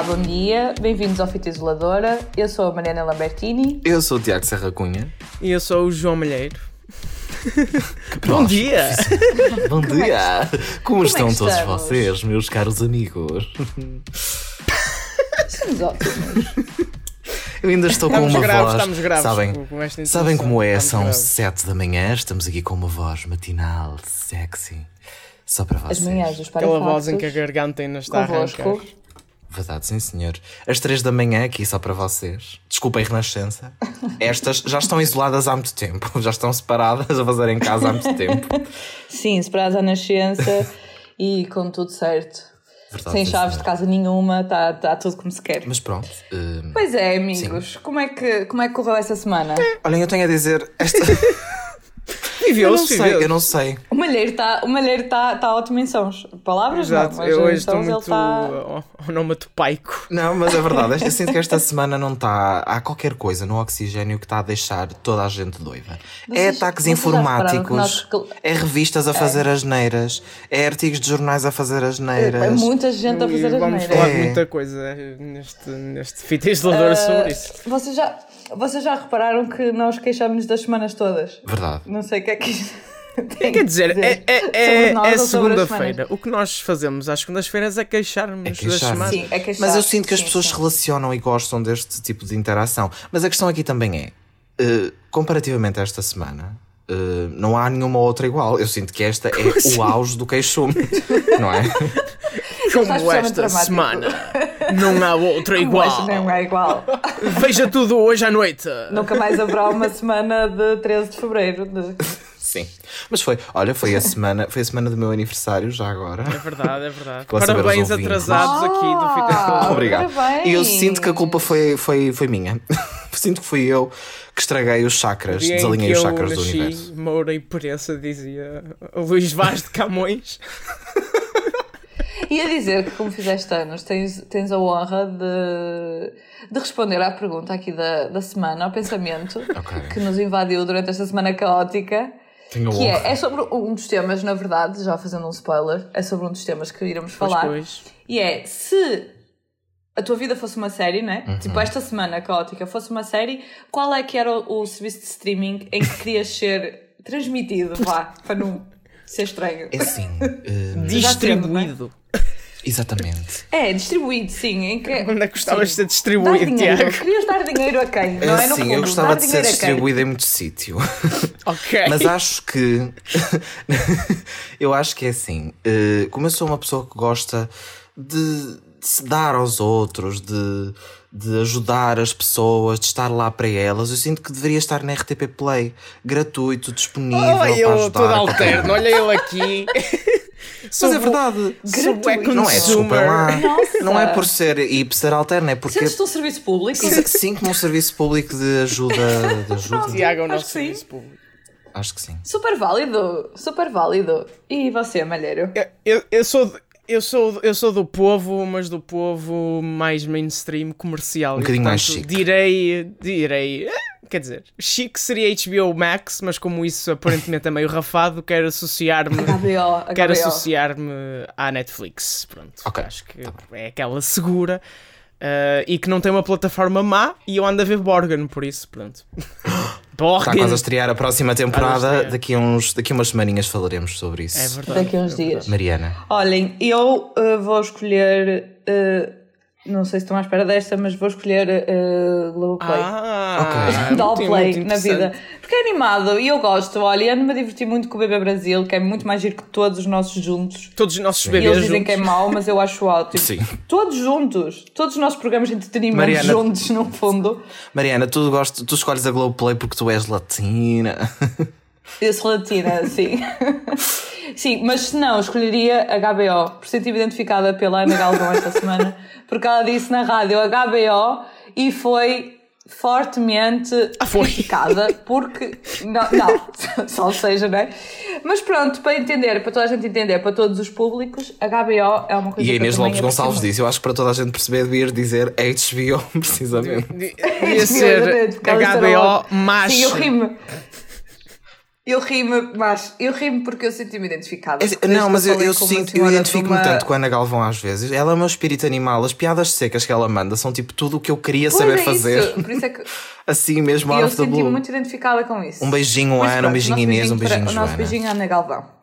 Olá, bom dia, bem-vindos ao Fita Isoladora. Eu sou a Mariana Lambertini. Eu sou o Tiago Serra Cunha. E eu sou o João Malheiro. Bom dia! Bom Como é que dia! Como, Como é estão que todos estamos? vocês, meus caros amigos? Somos ótimos. Eu ainda estou com Estamos uma graves, voz. estamos graves Sabem, com- com sabem como é? Estamos São graves. 7 da manhã, estamos aqui com uma voz matinal, sexy. Só para vocês. As manhãs dos Aquela voz em que a garganta ainda está a Convosco. Verdade, sim senhor. Às 3 da manhã, aqui só para vocês. Desculpem, Renascença. Estas já estão isoladas há muito tempo. Já estão separadas a fazer em casa há muito tempo. Sim, separados à nascença e com tudo certo. Verdade, Sem chaves de senhor. casa nenhuma, está tá tudo como se quer. Mas pronto. hum, Pois é, amigos, como é, que, como é que correu essa semana? olhem, eu tenho a dizer. Esta... eu não Viveu-se, sei, viveu-se. eu não sei. O Malheiro está tá, tá ótimo em sons. Palavras Exato, não, mas eu hoje estou sons muito está... onomatopaico. Não, mas é verdade. Eu sinto que esta semana não está. Há qualquer coisa no oxigênio que está a deixar toda a gente doida. é Vocês- ataques repararam que informáticos, nós- é revistas a fazer as neiras, é artigos de jornais a fazer as neiras. É muita gente a E fazer as Vamos neiras. falar É. de muita coisa neste, neste fita isolador sobre isso. Vocês já, vocês já repararam que nós queixamos das semanas todas? Verdade. Não sei o que é que isto tem Quer que dizer, é, é, é, é segunda-feira. O que nós fazemos às segundas-feiras é queixar-nos É das queixar-nos. semanas. Sim, é queixar. Mas eu sinto que as Sim, pessoas sim. relacionam e gostam deste tipo de interação. Mas a questão aqui também é: eh, comparativamente a esta semana, eh, não há nenhuma outra igual. Eu sinto que esta é assim? o auge do queixume, não é? Como esta dramático. semana. Não há outra Como igual. não é igual. Veja tudo hoje à noite. Nunca mais haverá uma semana de 13 de Fevereiro. Sim. Mas foi, olha, foi a semana, foi a semana do meu aniversário, já agora. É verdade, é verdade. Parabéns atrasados aqui do Ah, Isolador. Obrigado. parabéns. E eu sinto que a culpa foi, foi, foi minha. sinto que fui eu que estraguei os chakras, em desalinhei que os eu chakras do nasci, universo. Moura e Pereça dizia Luís Vaz de Camões. Ia dizer que, como fizeste anos, tens, tens a honra de, de responder à pergunta aqui da, da semana, ao pensamento Ok. que nos invadiu durante esta semana caótica. Tenho Que honra. é, é sobre um dos temas, na verdade, já fazendo um spoiler, é sobre um dos temas que iremos Pois, falar. pois. E é se a tua vida fosse uma série, né? Uhum. Tipo, esta semana caótica fosse uma série, qual é que era o, o serviço de streaming em que querias ser transmitido? Vá, para não ser estranho. É assim. hum, Distribuído. exatamente. É, distribuído, sim. Em que... Onde é que gostavas de Sim. ser Dar distribuído, dinheiro. Tiago? Querias dar dinheiro a quem? Não é? No assim, fundo, eu gostava dar de ser distribuído em muito sítio. Ok. Mas acho que. eu acho que é assim. eh, Como eu sou uma pessoa que gosta de, de se dar aos outros, de, de ajudar as pessoas, de estar lá para elas, eu sinto que deveria estar na RTP Play, gratuito, disponível. Olha para ele ajudar todo alterno, olha ele aqui. Mas é verdade. Gratuito. Não é, desculpa lá. Nossa. Não é por ser hipster alterno, é porque. Sentes-te um serviço público? Sim, como um serviço público de ajuda. De ajuda. Tiago é o Acho nosso que sim. serviço público. Acho que sim. Super válido, super válido. E você, Malheiro? Eu, eu, eu sou. Eu sou, eu sou do povo, mas do povo mais mainstream comercial. Um bocadinho mais chique. Direi. Direi. eh, Quer dizer, chique seria HBO Max, mas como isso aparentemente é meio rafado, quero associar-me. Quero associar-me à Netflix. Pronto. Ok, Acho que é aquela segura eh, e que não tem uma plataforma má e eu ando a ver Borgen, por isso, pronto. Está Borgen! quase a estrear a próxima a temporada. estrear. Daqui a, uns, daqui a umas semaninhas falaremos sobre isso. É verdade. Daqui a uns é verdade. dias. Mariana. Olhem, eu uh, vou escolher. uh, não sei se estão à espera desta, mas vou escolher uh, Globoplay. Ah, Ok. Dá o muito- play muito na vida. Porque é animado e eu gosto. Olha, e ando-me a divertir muito com o Bebê Brasil, que é muito mais giro que todos os nossos juntos. Todos os nossos E bebês eles dizem que é juntos. mau, mas eu acho ótimo. Sim. Todos juntos. Todos os nossos programas de entretenimento Mariana- juntos, no fundo. Mariana, tu, gosto, tu escolhes a Globoplay porque tu és latina. Eu sou latina, sim. sim, mas se não, escolheria a HBO, por ser identificada pela Ana Galvão esta semana, porque ela disse na rádio HBO e foi fortemente Ah, foi? criticada, porque. Não, não, só seja, não é? Mas pronto, para entender, para toda a gente entender, para todos os públicos, a HBO é uma coisa E a que eu Inês Lopes Gonçalves disse: Eu acho que para toda a gente perceber, devias dizer HBO, precisamente. Devia ser HBO mais. Sim, eu rimo. Eu rimo, mas eu rimo porque eu sinto-me identificada. É, não, mas eu, eu sinto, eu identifico-me uma... tanto com a Ana Galvão às vezes. Ela é o meu espírito animal. As piadas secas que ela manda são tipo tudo o que eu queria pois saber é fazer. Por isso é que... assim mesmo, eu sinto-me muito identificada com isso. Um beijinho, Ana, um beijinho, Inês, um beijinho, Joana. O nosso beijinho, Ana Galvão.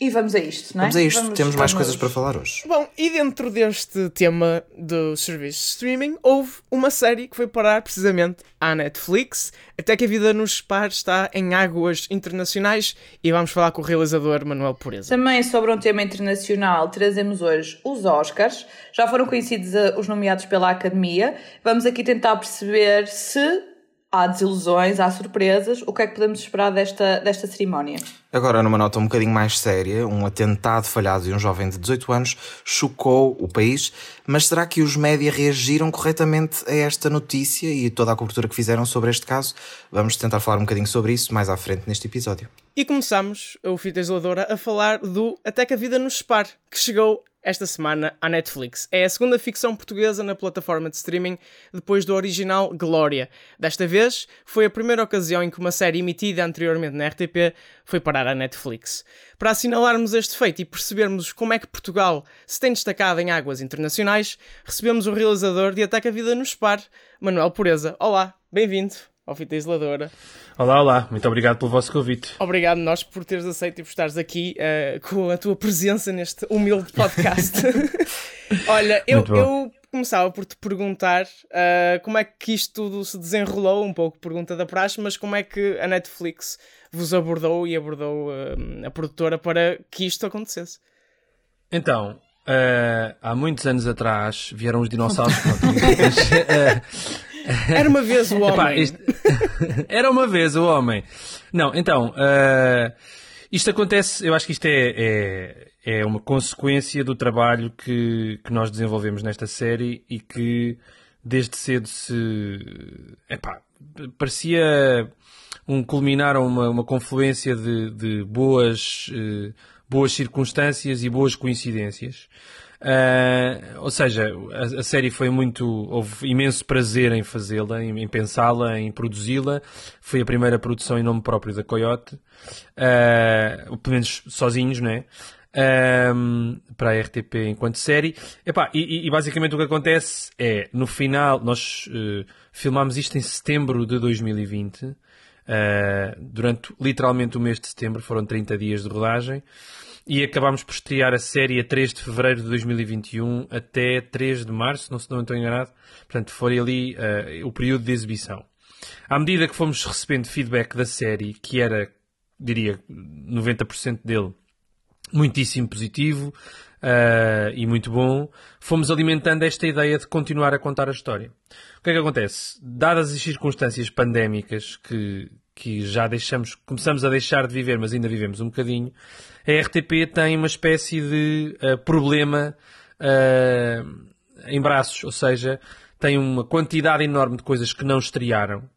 E vamos a isto, não é? Vamos a isto, vamos, temos mais coisas para falar hoje. Bom, e dentro deste tema do serviço de streaming, houve uma série que foi parar precisamente à Netflix, até que a vida nos separe está em águas internacionais e vamos falar com o realizador Manuel Pureza. Também sobre um tema internacional, trazemos hoje os Oscars. Já foram conhecidos eh, os nomeados pela Academia. Vamos aqui tentar perceber se há desilusões, há surpresas. O que é que podemos esperar desta, desta cerimónia? Agora, numa nota um bocadinho mais séria, um atentado falhado de um jovem de 18 anos chocou o país, mas será que os média reagiram corretamente a esta notícia e toda a cobertura que fizeram sobre este caso? Vamos tentar falar um bocadinho sobre isso mais à frente neste episódio. E começamos, o Fita Isoladora, a falar do Até que a Vida nos Separe, que chegou esta semana à Netflix. É a segunda ficção portuguesa na plataforma de streaming depois do original Glória. Desta vez, foi a primeira ocasião em que uma série emitida anteriormente na RTP foi parar à Netflix. Para assinalarmos este feito e percebermos como é que Portugal se tem destacado em águas internacionais, recebemos o realizador de Ataque a Vida no Spar, Manuel Pureza. Olá, bem-vindo ao Fita Isoladora. Olá, olá, muito obrigado pelo vosso convite. Obrigado nós por teres aceito e por estares aqui uh, com a tua presença neste humilde podcast. Olha, eu, eu, começava por te perguntar uh, como é que isto tudo se desenrolou, um pouco pergunta da praxe, mas como é que a Netflix vos abordou e abordou uh, a produtora para que isto acontecesse? Então, há muitos anos atrás vieram os dinossauros. Era uma vez o homem. Epá, isto... Era uma vez o homem. Não, então, uh, isto acontece, eu acho que isto é, é, é, uma consequência do trabalho que, que nós desenvolvemos nesta série e que desde cedo se. Epá, parecia um culminar uma, uma confluência de, de boas, uh, boas circunstâncias e boas coincidências. Uh, ou seja, a, a, série foi muito. Houve imenso prazer em fazê-la, em, em pensá-la, em produzi-la. Foi a primeira produção em nome próprio da Coyote, uh, pelo menos sozinhos, não é? Um, para a RTP enquanto série. Epá, e, e, basicamente o que acontece é, no final, nós uh, filmámos isto em setembro de 2020, uh, durante literalmente o mês de setembro, foram 30 dias de rodagem e acabámos por estrear a série a 3 de fevereiro de 2021 até 3 de março, não se não estou enganado. Portanto, foi ali uh, o período de exibição. À medida que fomos recebendo feedback da série, que era, diria, 90% dele muitíssimo positivo uh, e muito bom, fomos alimentando esta ideia de continuar a contar a história. O que é que acontece? Dadas as circunstâncias pandémicas que, que já deixamos, começamos a deixar de viver, mas ainda vivemos um bocadinho, a RTP tem uma espécie de uh, problema uh, em braços, ou seja, tem uma quantidade enorme de coisas que não estrearam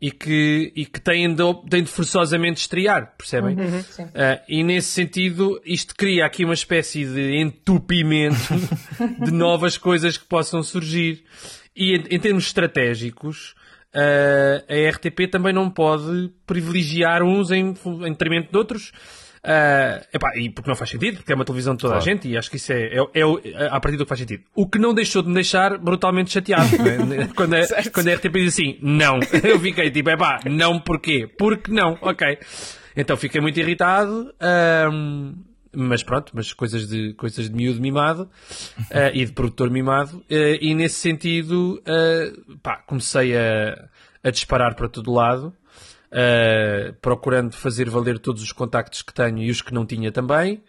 e que, e que têm, de, têm de forçosamente estrear, percebem? Uhum, uh, e nesse sentido, isto cria aqui uma espécie de entupimento de novas coisas que possam surgir. E em, em termos estratégicos, uh, a RTP também não pode privilegiar uns em, em detrimento de outros. Uh, epá, e porque não faz sentido, porque é uma televisão de toda claro. a gente e acho que isso é, é, é, a partir do que faz sentido. O que não deixou de me deixar brutalmente chateado né? quando, a, quando a RTP diz assim, não. Eu fiquei tipo, epá, não porquê? Porque não, ok. Então fiquei muito irritado. Um, mas pronto, mas coisas de, coisas de miúdo mimado uh, e de produtor mimado, uh, e nesse sentido, uh, pá, comecei a, a disparar para todo lado, procurando fazer valer todos os contactos que tenho e os que não tinha também,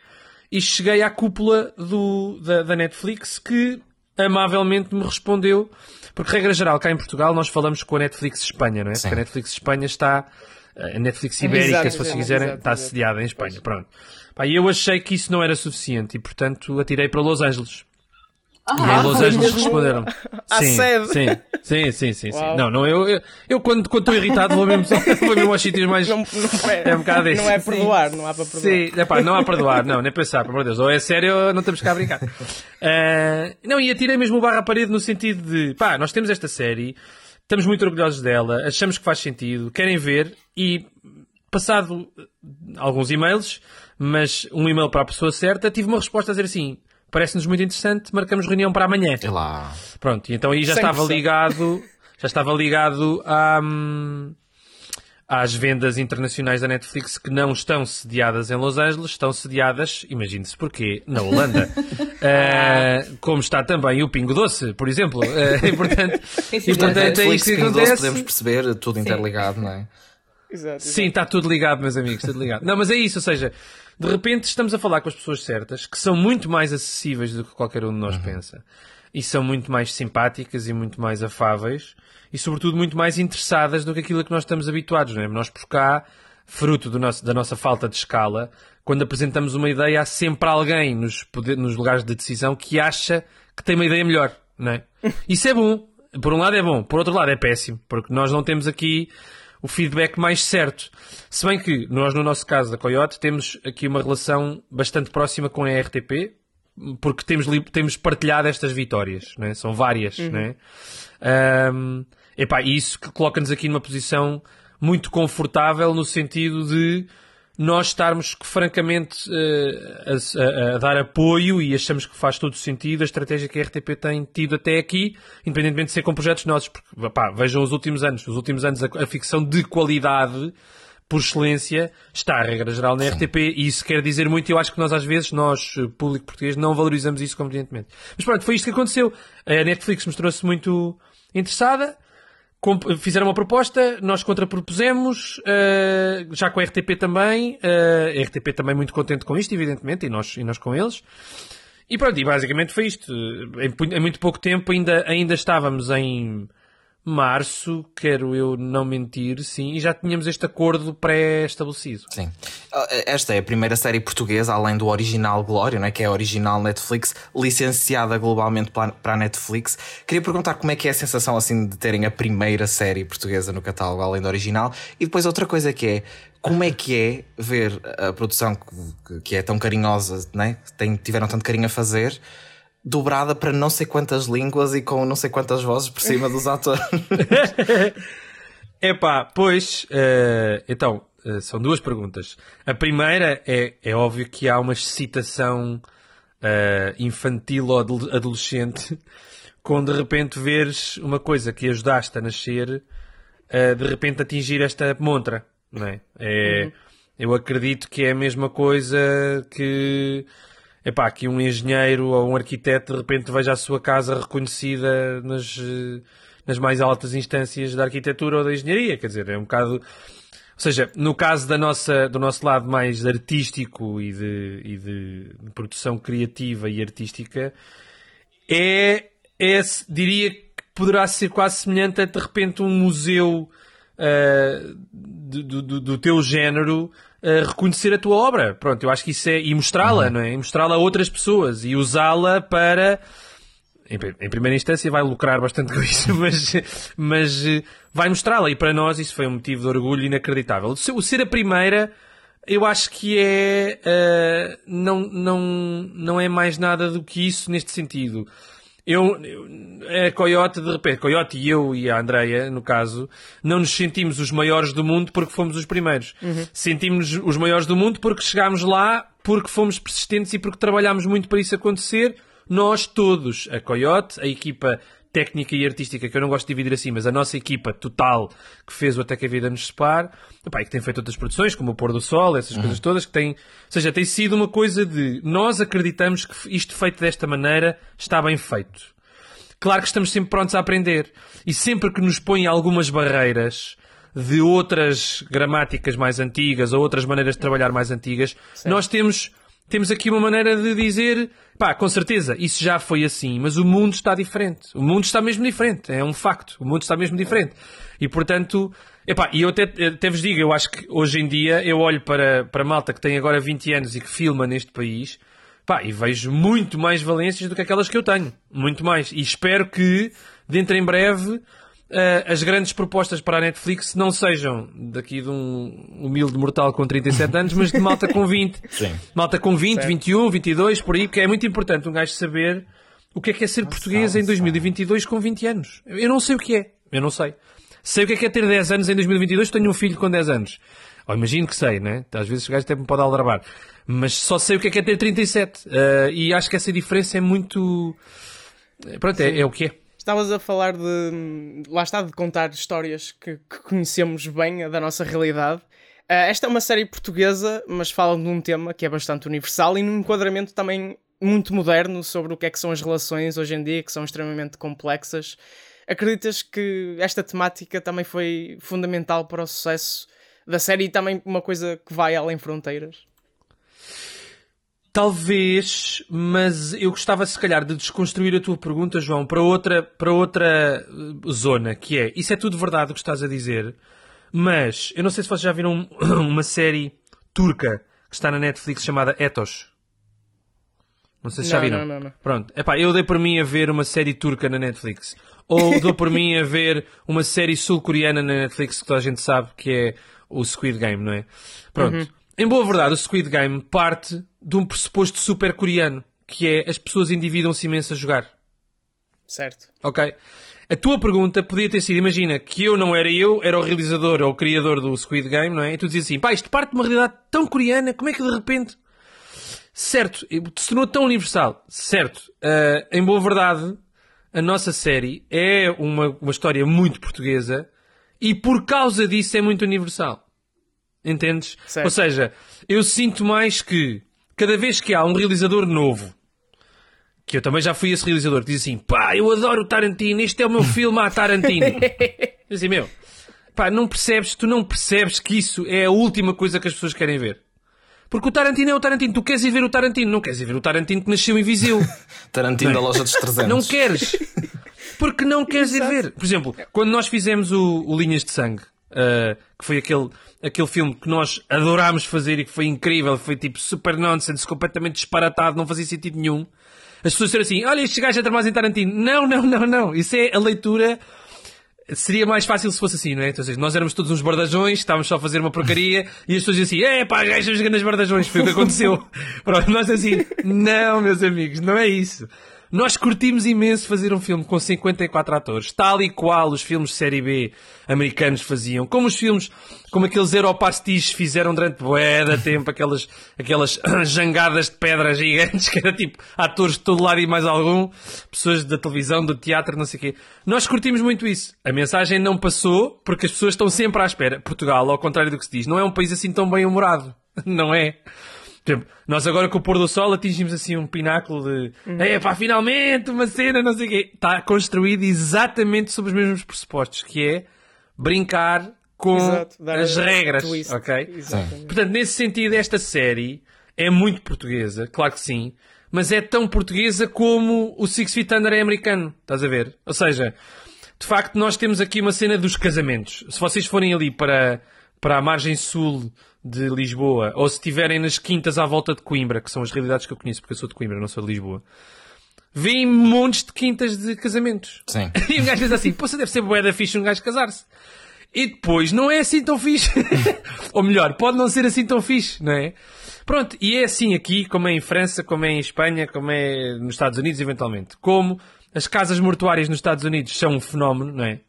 e cheguei à cúpula do, da, da Netflix que amavelmente me respondeu, porque regra geral, cá em Portugal nós falamos com a Netflix Espanha, não é? Sim. Porque a Netflix Espanha está, a Netflix Ibérica, exato, se vocês quiserem, exato, está assediada em Espanha, pois. pronto. Pá, e eu achei que isso não era suficiente e, portanto, atirei para Los Angeles. Ah, e em Los Angeles responderam. sim, sim, sim, sim, sim, sim. Não, não, eu, eu, eu quando estou irritado vou mesmo, vou mesmo aos sítios mais. Não, não é, é um bocado isso. Não é perdoar, não há para perdoar. Sim, epá, não há para perdoar, não, nem pensar, pelo amor de Deus. Ou é sério ou não temos cá a brincar. Uh, não, e atirei mesmo o barra à parede no sentido de, pá, nós temos esta série, estamos muito orgulhosos dela, achamos que faz sentido, querem ver e passado alguns e-mails, mas um e-mail para a pessoa certa, tive uma resposta a dizer assim: parece-nos muito interessante, marcamos reunião para amanhã. É lá. Pronto, e então aí já 100%. estava ligado, já estava ligado hum, às vendas internacionais da Netflix que não estão sediadas em Los Angeles, estão sediadas, imagine-se porquê, na Holanda. Eh, como está também o Pingo Doce, por exemplo. Eh, e portanto, Sim, e, portanto é isso que Pingo Doce, podemos perceber, tudo interligado, não é? Exato. Sim, está tudo ligado, meus amigos, tudo ligado. Não, mas é isso, ou seja, de repente estamos a falar com as pessoas certas, que são muito mais acessíveis do que qualquer um de nós pensa. E são muito mais simpáticas e muito mais afáveis e, sobretudo, muito mais interessadas do que aquilo a que nós estamos habituados, não é? Nós, por cá, fruto do nosso- da nossa falta de escala, quando apresentamos uma ideia, há sempre alguém nos, poder- nos lugares de decisão que acha que tem uma ideia melhor, não é? Isso é bom. Por um lado é bom, por outro lado é péssimo, porque nós não temos aqui o feedback mais certo. Se bem que nós, no nosso caso da Coyote, temos aqui uma relação bastante próxima com a RTP, porque temos, temos partilhado estas vitórias, não é? são várias. Não é? Ahm, epá, e isso que coloca-nos aqui numa posição muito confortável no sentido de nós estarmos francamente eh, a, a- a dar apoio e achamos que faz todo sentido a estratégia que a RTP tem tido até aqui, independentemente de ser com projetos nossos, porque pá, vejam os últimos anos, os últimos anos a, a ficção de qualidade por excelência, está a regra geral na RTP e isso quer dizer muito e eu acho que nós às vezes, nós, eh, público português, não valorizamos isso convenientemente. Mas pronto, foi isto que aconteceu. A Netflix mostrou-se muito interessada, fizeram uma proposta, nós contrapropusemos, eh, já com a RTP também, eh, a RTP também muito contente com isto, evidentemente, e nós, e nós com eles. E pronto, e basicamente foi isto. Em, em muito pouco tempo ainda, ainda estávamos em março, quero eu não mentir, sim, e já tínhamos este acordo pré-estabelecido. Sim. Ah, Esta é a primeira série portuguesa, além do original Glória, não é? que é a original Netflix, licenciada globalmente para a Netflix. Queria perguntar como é que é a sensação assim de terem a primeira série portuguesa no catálogo, além do original. E depois outra coisa que é, como é que é ver a produção que, que é tão carinhosa, né? Tem, tiveram tanto carinho a fazer, dobrada para não sei quantas línguas e com não sei quantas vozes por cima dos atores. Epá, pois, eh, então, eh, são duas perguntas. A primeira é, é óbvio que há uma excitação eh, infantil ou adol- adolescente quando de repente veres uma coisa que ajudaste a nascer, de repente atingir esta montra, não é? É- Eu acredito que é a mesma coisa que, epá, que um engenheiro ou um arquiteto de repente veja a sua casa reconhecida nas, eh, nas mais altas instâncias da arquitetura ou da engenharia. Quer dizer, é um bocado. Ou seja, no caso da nossa, do nosso lado mais artístico e de, e de, produção criativa e artística, é, é, diria que poderá ser quase semelhante a de repente um museu ah, do, do, do teu género reconhecer a tua obra. Pronto, eu acho que isso é. e mostrá-la, não é? E mostrá-la a outras pessoas e usá-la para. Em, em primeira instância vai lucrar bastante com isso, mas, mas eh, vai mostrá-la e para nós isso foi um motivo de orgulho inacreditável. O ser- a primeira, eu acho que é. eh, não, não, não é mais nada do que isso neste sentido. Eu, a Coyote, de repente, Coyote e eu e a Andreia, no caso, não nos sentimos os maiores do mundo porque fomos os primeiros. Sentimos os maiores do mundo porque chegámos lá, porque fomos persistentes e porque trabalhámos muito para isso acontecer. Nós todos, a Coyote, a equipa técnica e artística, que eu não gosto de dividir assim, mas a nossa equipa total que fez o Até que a Vida nos Separe, epá, e que tem feito outras produções, como o Pôr do Sol, essas coisas todas, que tem, ou seja, tem sido uma coisa de nós acreditamos que isto feito desta maneira está bem feito. Claro que estamos sempre prontos a aprender. E sempre que nos põem algumas barreiras de outras gramáticas mais antigas ou outras maneiras de trabalhar mais antigas, nós temos, temos aqui uma maneira de dizer, pá, com certeza, isso já foi assim, mas o mundo está diferente. O mundo está mesmo diferente. É um facto. O mundo está mesmo diferente. E portanto, epá, e eu até, até vos digo, eu acho que hoje em dia eu olho para, para malta que tem agora 20 anos e que filma neste país Pá, e vejo muito mais valências do que aquelas que eu tenho. Muito mais. E espero que, dentro em breve, as grandes propostas para a Netflix não sejam daqui de um humilde mortal com 37 anos, mas de malta com 20. Sim. Malta com 20, 21, 22, por aí, porque é muito importante um gajo saber o que é que é ser português em 2022 com 20 anos. Eu não sei o que é. Eu não sei. Sei o que é que é ter 10 anos em 2022, tenho um filho com 10 anos. Ou imagino que sei, né? Às vezes os gajos até me podem aldrabar. Mas só sei o que é que é ter 37. Uh, e acho que essa diferença é muito. Pronto, é, é, o que é. Estavas a falar de. Lá está, de contar histórias que, que conhecemos bem da nossa realidade. Uh, esta é uma série portuguesa, mas fala de um tema que é bastante universal e num enquadramento também muito moderno sobre o que é que são as relações hoje em dia, que são extremamente complexas. Acreditas que esta temática também foi fundamental para o sucesso da série e também uma coisa que vai além fronteiras? Talvez, mas eu gostava se calhar de desconstruir a tua pergunta, João, para outra, para outra eh, zona, que é, isso é tudo verdade o que estás a dizer, mas eu não sei se vocês já viram uma série turca que está na Netflix chamada Ethos. Não sei se não, já viram. Não, não, não. Pronto. Epá, eu dei por mim a ver uma série turca na Netflix. Ou dou por mim a ver uma série sul-coreana na Netflix que toda a gente sabe que é o Squid Game, não é? Pronto. Uhum. Em boa verdade, o Squid Game parte de um pressuposto super coreano, que é as pessoas endividam-se imenso a jogar. Certo. Ok. A tua pergunta podia ter sido, imagina, que eu não era eu, era o realizador ou o criador do Squid Game, não é? E tu dizias assim, pá, isto parte de uma realidade tão coreana, como é que de repente... Certo, se tornou tão universal. Certo. Uh, em boa verdade, a nossa série é uma, uma história muito portuguesa e por causa disso é muito universal. Entendes? Certo. Ou seja, eu sinto mais que cada vez que há um realizador novo, que eu também já fui esse realizador, que diz assim: pá, eu adoro o Tarantino, este é o meu filme a Tarantino. assim, meu, pá, não percebes, tu não percebes que isso é a última coisa que as pessoas querem ver. Porque o Tarantino é o Tarantino. Tu queres ir ver o Tarantino, não queres ir ver o Tarantino que nasceu em Viseu. Tarantino da loja dos 300. Não queres. Porque não queres ir ver. Por exemplo, quando nós fizemos o, o Linhas de Sangue, uh, que foi aquele, aquele filme que nós adorámos fazer e que foi incrível, foi tipo super nonsense, completamente disparatado, não fazia sentido nenhum. As pessoas disseram assim, olha, estes gajos a tramar em Tarantino. Não, não, não, não. Isso é a leitura... Seria mais fácil se fosse assim, não é? Então, nós éramos todos uns bardajões, estávamos só a fazer uma porcaria e as pessoas diziam assim, é pá, gajos grandes bardajões, foi o que aconteceu. Pronto, nós assim, não, meus amigos, não é isso. Nós curtimos imenso fazer um filme com 54 atores, tal e qual os filmes de série B americanos faziam, como os filmes, como aqueles Europastiches fizeram durante bué da tempo, aquelas, aquelas jangadas de pedra gigantes, que era tipo atores de todo lado e mais algum, pessoas da televisão, do teatro, não sei o quê. Nós curtimos muito isso. A mensagem não passou porque as pessoas estão sempre à espera. Portugal, ao contrário do que se diz, não é um país assim tão bem humorado. Não é? Exemplo, nós agora com o pôr do sol atingimos assim um pináculo de uhum. é pá, finalmente uma cena, não sei o quê. Está construído exatamente sobre os mesmos pressupostos, que é brincar com Exato, as regras. Twist. Ok? Portanto, nesse sentido, esta série é muito portuguesa, claro que sim, mas é tão portuguesa como o Six Feet Under é americano. Estás a ver? Ou seja, de facto, nós temos aqui uma cena dos casamentos. Se vocês forem ali para, para a margem sul de Lisboa, ou se estiverem nas quintas à volta de Coimbra, que são as realidades que eu conheço, porque eu sou de Coimbra, não sou de Lisboa, vêm montes de quintas de casamentos. Sim. E um gajo diz assim, pô, deve ser bué da fixe um gajo casar-se. E depois, não é assim tão fixe. ou melhor, pode não ser assim tão fixe, não é? Pronto, e é assim aqui, como é em França, como é em Espanha, como é nos Estados Unidos, eventualmente. Como as casas mortuárias nos Estados Unidos são um fenómeno, não é?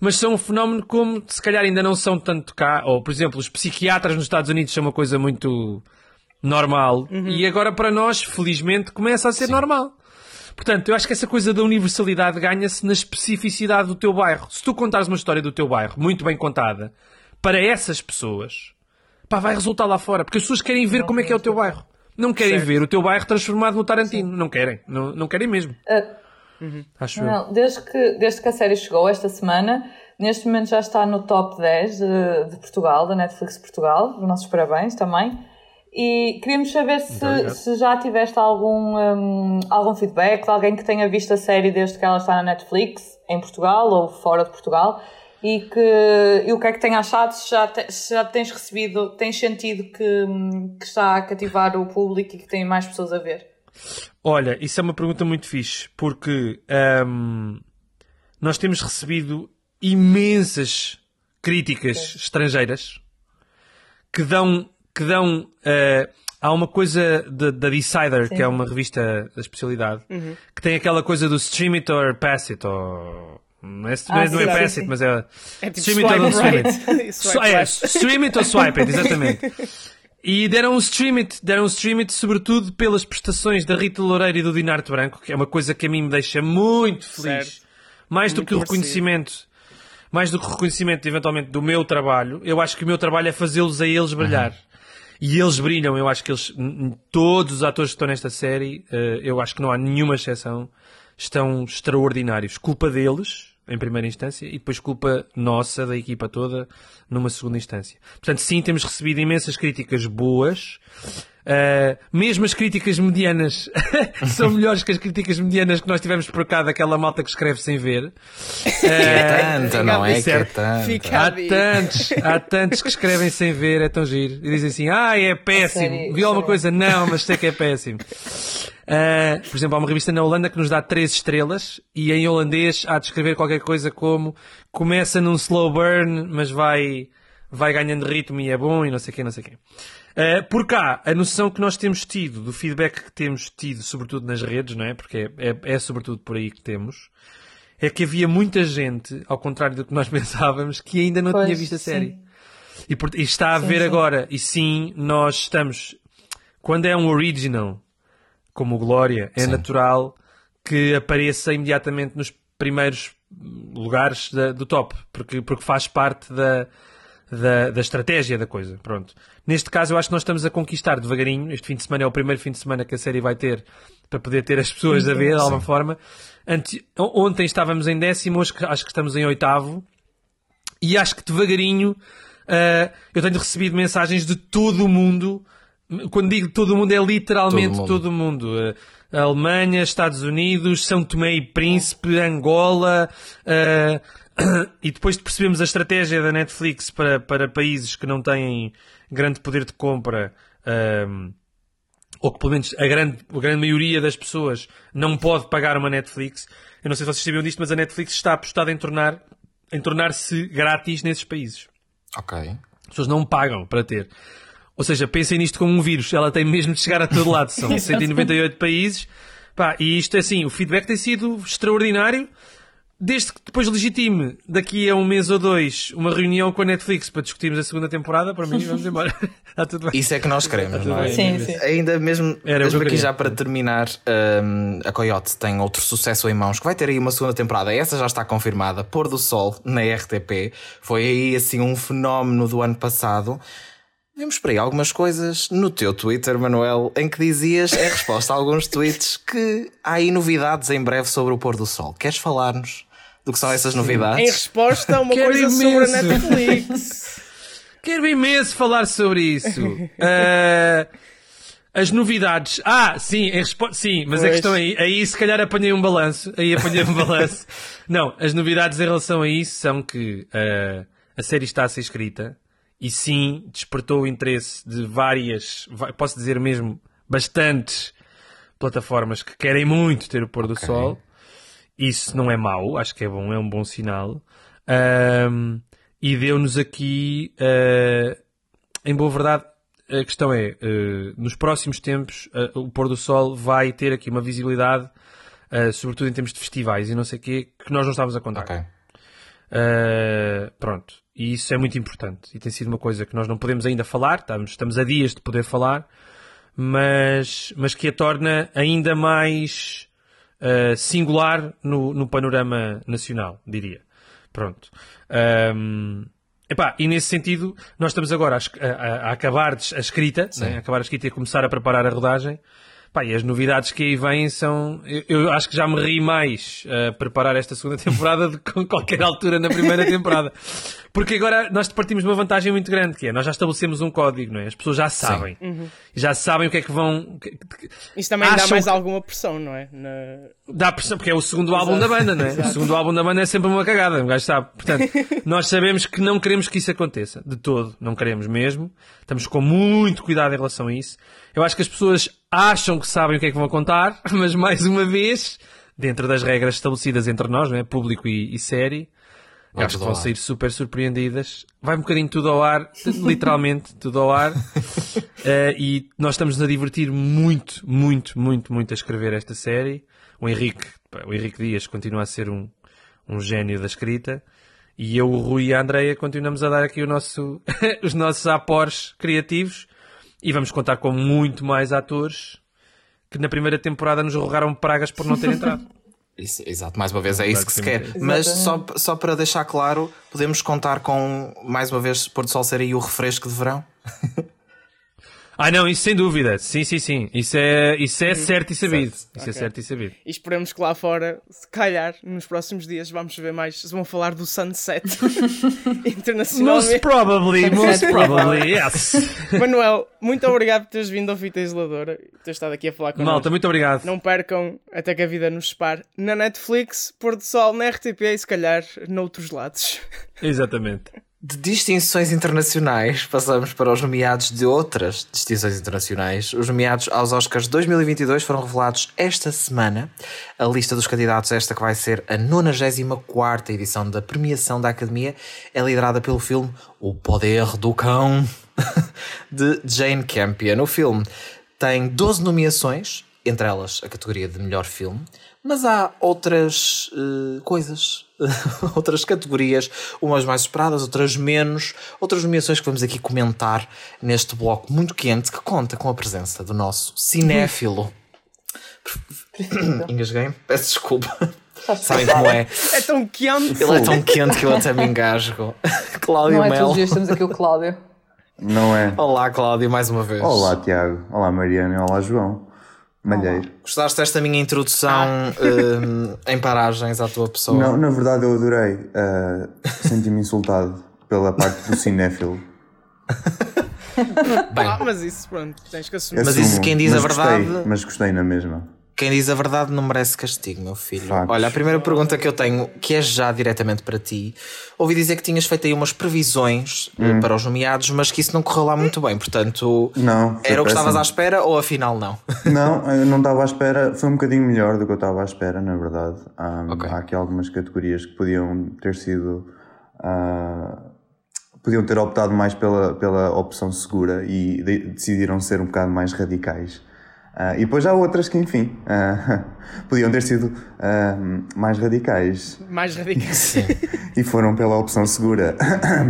Mas são um fenómeno como se calhar ainda não são tanto cá, ou por exemplo, os psiquiatras nos Estados Unidos são uma coisa muito normal uhum. e agora para nós, felizmente, começa a ser Sim. normal. Portanto, eu acho que essa coisa da universalidade ganha-se na especificidade do teu bairro. Se tu contares uma história do teu bairro, muito bem contada, para essas pessoas, pá, vai resultar lá fora. Porque as pessoas querem ver como é que é o teu bairro. Não querem certo. ver o teu bairro transformado no Tarantino. Sim. Não querem. Não, não querem mesmo. Uh, Uhum. Acho não, desde que, desde que a série chegou esta semana, neste momento já está no top 10 de, de Portugal, da Netflix Portugal. Os nossos parabéns também. E queríamos saber se, se já tiveste algum, um, algum feedback de alguém que tenha visto a série desde que ela está na Netflix, em Portugal ou fora de Portugal, e, que, e o que é que tem achado, se já, te, se já tens recebido, tens sentido que, hum, que está a cativar o público e que tem mais pessoas a ver? Olha, isso é uma pergunta muito fixe, porque um, nós temos recebido imensas críticas Sim. estrangeiras que dão. Que dão uh, há uma coisa da Decider, Sim. que é uma revista da especialidade, uhum. que tem aquela coisa do stream it or pass it, ou Não é, Ah, não é, é pass it, mas é. É tipo stream it ou swipe não stream right. it. Swipe So- é, stream it ou swipe it, exatamente. E deram um stream it, deram um stream it sobretudo pelas prestações da Rita Loureiro e do Dinarte Branco, que é uma coisa que a mim me deixa muito feliz. Certo. Mais do Muito que o reconhecimento, mais do que o reconhecimento eventualmente do meu trabalho, eu acho que o meu trabalho é fazê-los a eles brilhar. E eles brilham, eu acho que eles, todos os atores que estão nesta série, eh, eu acho que não há nenhuma exceção, estão extraordinários. Culpa deles, em primeira instância, e depois culpa nossa, da equipa toda, numa segunda instância. Portanto, sim, temos recebido imensas críticas boas, Uh, mesmo as críticas medianas são melhores que as críticas medianas que nós tivemos por cá daquela malta que escreve sem ver. É tanta, não é? Que é tanta. Há tantos, há tantos que escrevem sem ver, é tão giro. E dizem assim, ah, é péssimo. sério, Vi alguma coisa? Não, mas sei que é péssimo. Uh, por exemplo, há uma revista na Holanda que nos dá três estrelas e em holandês há de escrever qualquer coisa como começa num slow burn, mas vai, vai ganhando ritmo e é bom e não sei o quê, não sei o quê. Uh, por cá, a noção que nós temos tido, do feedback que temos tido, sobretudo nas redes, não é? Porque é, é, é sobretudo por aí que temos, é que havia muita gente, ao contrário do que nós pensávamos, que ainda não Pois, tinha visto a série. E, por- e está a Sim, ver sim. agora. E sim, nós estamos. Quando é um original, como o Glória, é Sim. natural que apareça imediatamente nos primeiros lugares da- do top, porque, porque faz parte da, da, da estratégia da coisa. Pronto. Neste caso, eu acho que nós estamos a conquistar devagarinho. Este fim de semana é o primeiro fim de semana que a série vai ter para poder ter as pessoas a ver de alguma forma. Ante- ontem estávamos em décimo, hoje acho que estamos em oitavo. E acho que devagarinho ah, eu tenho recebido mensagens de todo o mundo. Quando digo todo o mundo, é literalmente Todo todo o mundo. mundo. Ah, Alemanha, Estados Unidos, São Tomé e Príncipe, Angola. ah, e depois de percebermos a estratégia da Netflix para, para países que não têm grande poder de compra. ah, ou que pelo menos a grande, a grande maioria das pessoas não pode pagar uma Netflix. Eu não sei se vocês sabiam disto, mas a Netflix está apostada em tornar em tornar-se grátis nesses países. Ok. As pessoas não pagam para ter. Ou seja, pensem nisto como um vírus. Ela tem mesmo de chegar a todo lado. São 198 países. Pá, e isto é assim, o feedback tem sido extraordinário. Desde que depois legitime, daqui a um mês ou dois, uma reunião com a Netflix para discutirmos a segunda temporada, para mim, vamos embora. Está tudo bem. Isso é que nós queremos, não é? Sim, sim. Ainda mesmo, Era mesmo aqui já para terminar, hum, a Coyote tem outro sucesso em mãos que vai ter aí uma segunda temporada. Essa já está confirmada. Pôr do Sol na RTP. Foi aí assim um fenómeno do ano passado. Vimos por aí algumas coisas no teu Twitter, Manuel, em que dizias, em resposta a alguns tweets, que há aí novidades em breve sobre o Pôr do Sol. Queres falar-nos do que são essas Em novidades? resposta a uma Quero coisa sobre a imenso. Netflix. Quero imenso falar sobre isso. Ah, as novidades. Ah, sim, em respo- sim, mas a Pois. questão aí, aí se calhar apanhei um balanço. Aí apanhei um balanço. Não, as novidades em relação a isso são que ah, a série está a ser escrita e sim despertou o interesse de várias, posso dizer mesmo, bastantes plataformas que querem muito ter o pôr do sol. Isso não é mau, acho que é bom, é um bom sinal. Ahm, e deu-nos aqui, ah, em boa verdade, a questão é, ah, nos próximos tempos, ah, o pôr do sol vai ter aqui uma visibilidade, sobretudo em termos de festivais e não sei o quê, que nós não estávamos a contar. Ok. Uh, pronto. E isso é muito importante. E tem sido uma coisa que nós não podemos ainda falar, estamos, estamos a dias de poder falar, mas, mas que a torna ainda mais uh, singular no, no panorama nacional, diria. Pronto. Um, epá, e nesse sentido, nós estamos agora a, a- a- acabar a escrita, né? a acabar a escrita e a começar a preparar a rodagem. Pá, e as novidades que aí vêm são. Eu, eu acho que já me ri mais a preparar esta segunda temporada do que qualquer altura na primeira temporada. Porque agora nós partimos de uma vantagem muito grande, que é nós já estabelecemos um código, não é? As pessoas já sabem. Já sabem o que é que vão. que- Isso também dá Acham mais que- alguma pressão, não é? Na- Dá pressão, porque é o segundo álbum da banda, não é? O segundo álbum da banda é sempre uma cagada, um gajo sabe. Portanto, nós sabemos que não queremos que isso aconteça. De todo. Não queremos mesmo. Estamos com muito cuidado em relação a isso. Eu acho que as pessoas acham que sabem o que é que vão contar, mas mais uma vez, dentro das regras estabelecidas entre nós, não é? Público e, e série, Vai acho que tudo vão sair super surpreendidas. Vai um bocadinho tudo ao ar, literalmente tudo ao ar. Eh, e nós estamos a divertir muito, muito, muito, muito a escrever esta série. O Henrique, o Henrique Dias continua a ser um, um gênio da escrita. E eu, o Rui e a Andreia continuamos a dar aqui o nosso, os nossos apores criativos e vamos contar com muito mais atores que na primeira temporada nos rogaram pragas por não ter entrado. Isso, exato, mais uma vez é isso que se quer. Exatamente. Mas só, só para deixar claro, podemos contar com, mais uma vez, Pôr do Sol ser aí o refresco de verão? Ah, não, isso sem dúvida. Sim, sim, sim. Isso é, isso é certo e sabido. Isso é Ok. certo e sabido. E esperemos que lá fora, se calhar, nos próximos dias, vamos ver mais. Se vão falar do Sunset Most internacionalmente. probably, most probably, yes. Manuel, muito obrigado por teres vindo ao Fita Isoladora e teres estado aqui a falar connosco. Malta, muito obrigado. Não percam até que a vida nos separe na Netflix, Pôr do Sol, na RTP e se calhar noutros lados. Exatamente. De distinções internacionais, passamos para os nomeados de outras distinções internacionais. Os nomeados aos Oscars 2022 foram revelados esta semana. A lista dos candidatos, esta que vai ser a 94 edição da premiação da Academia, é liderada pelo filme O Poder do Cão, de Jane Campion. O filme tem 12 nomeações, entre elas a categoria de melhor filme, mas há outras eh, coisas, outras categorias, umas mais esperadas, outras menos, outras nomeações que vamos aqui comentar neste bloco muito quente que conta com a presença do nosso cinéfilo. Engasguei? Peço desculpa. Sabem como é? É tão quente! Ele é tão quente que eu até me engasgo. Cláudio Não é todos Mel. os dias temos aqui o Cláudio. Não é? Olá, Cláudio, mais uma vez. Olá, Tiago. Olá, Mariana. Olá, João. Malheiro. Gostaste desta minha introdução hum, em paragens à tua pessoa? Não, na verdade, eu adorei. Uh, Senti-me insultado pela parte do cinéfilo. Bem, Ah, mas isso, pronto, tens que assumir. Mas Assumo, isso quem diz a mas verdade- Gostei, mas gostei na mesma. Quem diz a verdade não merece castigo, meu filho. Factos. Olha, a primeira pergunta que eu tenho, que é já diretamente para ti, ouvi dizer que tinhas feito aí umas previsões eh, Hum. para os nomeados, mas que isso não correu lá muito bem. Portanto, Não, era o que estavas à espera ou afinal não? Não, eu não estava à espera. Foi um bocadinho melhor do que eu estava à espera, na verdade. Um, Ok. Há aqui algumas categorias que podiam ter sido. ah, podiam ter optado mais pela, pela opção segura e de- decidiram ser um bocado mais radicais. Ah, e depois há outras que, enfim, ah, podiam ter sido ah, mais radicais Mais radical. e foram pela opção segura.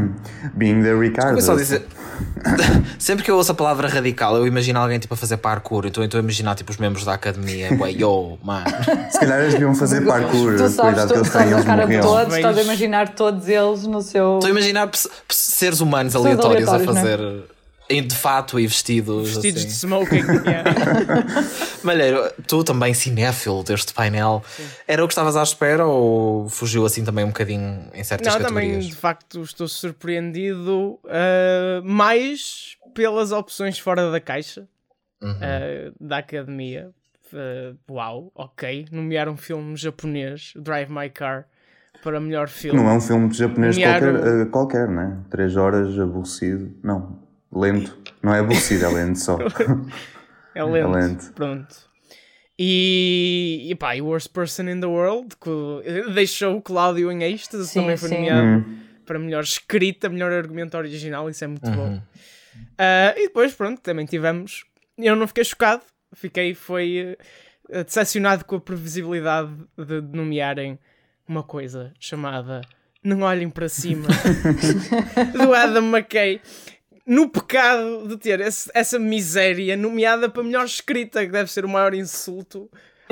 Being the Ricardo. Eu só dizer. Sempre que eu ouço a palavra radical, eu imagino alguém tipo a fazer parkour. Então eu a imaginar tipo os membros da academia. Ué, yo, mano. Se calhar eles deviam fazer parkour. Tu sabes, tu que eles têm, eles cara morriam. todos, estás a imaginar todos eles no seu. Estou a imaginar seres humanos Pessoas aleatórios, a aleatórios, fazer. em- De fato e vestidos. Vestidos de assim. smoking. yeah. Malheiro, tu também cinéfilo deste painel, era o que estavas à espera ou fugiu assim também um bocadinho em certas Não, também categorias? de facto estou surpreendido ah, mais pelas opções fora da caixa Uhum. ah, da academia. Ah, uau, ok. Nomearam um filme japonês, Drive My Car, para melhor filme. Não é um filme japonês Nomearam- qualquer, eh, qualquer, né? Três horas, aborrecido. Não, lento. Não é aborrecido, é lento só. É lento. lento. Pronto. E, e pá, e Worst Person in the World, que deixou o Cláudio em êxtase, Sim, também foi nomeado para melhor escrita, melhor argumento original, isso é muito bom. Ah, e depois, pronto, também tivemos. Eu não fiquei chocado, fiquei, foi uh, decepcionado com a previsibilidade de nomearem uma coisa chamada Não Olhem para Cima, do Adam McKay. No pecado de ter esse- essa miséria nomeada para melhor escrita, que deve ser o maior insulto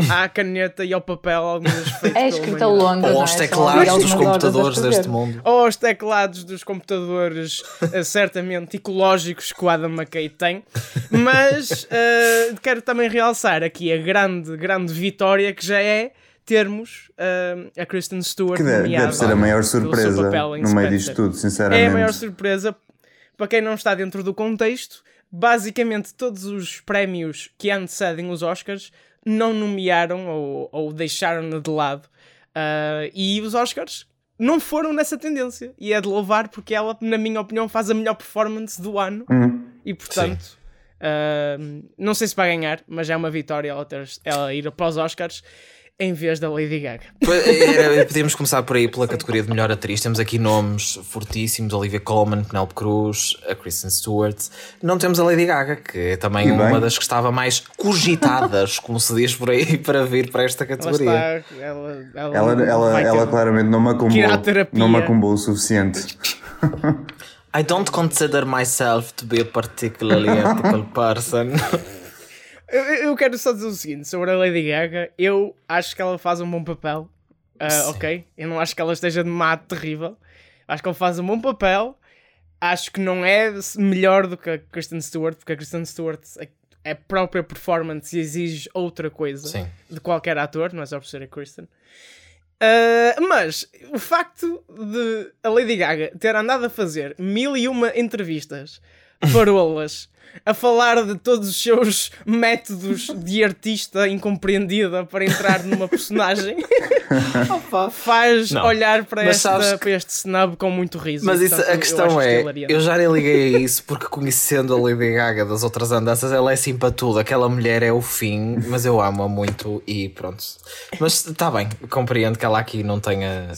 à caneta e ao papel, algumas vezes feito É escrita longa. Ou é? aos teclados dos computadores deste mundo. ou aos teclados dos computadores eh, certamente ecológicos que o Adam McKay tem, mas eh, quero também realçar aqui a grande, grande vitória que já é termos eh, a Kristen Stewart Que deve, nomeada deve ser a maior surpresa no meio disto tudo, sinceramente. É a maior surpresa para quem não está dentro do contexto. Basicamente, todos os prémios que antecedem os Oscars não nomearam ou, ou deixaram-na de lado. Ah, e os Oscars não foram nessa tendência. E é de louvar porque ela, na minha opinião, faz a melhor performance do ano. Hum. E portanto, ah, não sei se vai ganhar, mas é uma vitória ela, ter, ela ir para os Oscars. Em vez da Lady Gaga. Podíamos começar por aí pela categoria de melhor atriz. Temos aqui nomes fortíssimos: Olivia Colman, Penelope Cruz, a Kristen Stewart. Não temos a Lady Gaga, que é também E bem. uma das que estava mais cogitadas, como se diz por aí, para vir para esta Ela categoria. está. Ela, ela, Ela, ela, ela claramente não terapia. não macumbou o suficiente. I don't consider myself to be a particularly ethical person. Eu, eu quero só dizer o seguinte sobre a Lady Gaga. Eu acho que ela faz um bom papel. Sim. ok? Eu não acho que ela esteja de má terrível. Acho que ela faz um bom papel. Acho que não é melhor do que a Kristen Stewart, porque a Kristen Stewart é a própria performance e exige outra coisa Sim. de qualquer ator, não é só por ser a Kristen. Ah, mas o facto de a Lady Gaga ter andado a fazer mil e uma entrevistas parolas. A falar de todos os seus métodos de artista incompreendida para entrar numa personagem faz Não. olhar para, Mas esta, sabes para este snub com muito riso. Mas isso, Portanto, a eu questão acho é, eu já nem liguei a isso porque conhecendo a Lady Gaga das outras andanças, ela é sim para tudo. Aquela mulher é o fim, mas eu amo-a muito e pronto. Mas está bem, compreendo que ela aqui não tenha.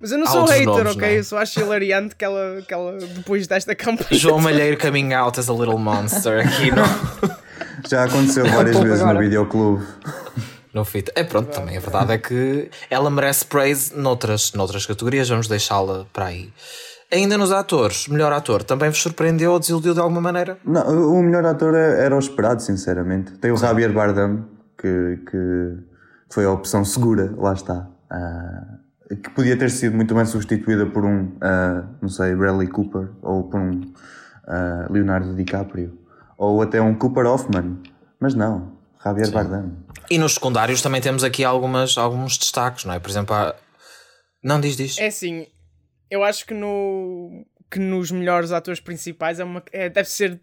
Mas eu não sou hater, nomes, ok? não é? Eu só acho hilariante que ela, que ela depois desta campanha. João Malheiro coming out as a little monster aqui no, Já aconteceu várias vezes no agora. videoclube. No fit. É pronto, também a verdade é que ela merece praise noutras, noutras categorias, vamos deixá-la para aí. Ainda nos atores, melhor ator, também vos surpreendeu ou desiludiu de alguma maneira? Não, o melhor ator é- era o esperado, sinceramente. Tem o Javier Bardem, que, que foi a opção segura, lá está. Ah, que podia ter sido muito bem substituída por um, ah, não sei, Bradley Cooper, ou por um ah, Leonardo DiCaprio, ou até um Cooper Hoffman. Mas não, Javier Bardem. E nos secundários também temos aqui algumas, alguns destaques, não é? Por exemplo, há... não diz, diz. É assim, eu acho que, no, que nos melhores atores principais é uma, é, deve ser.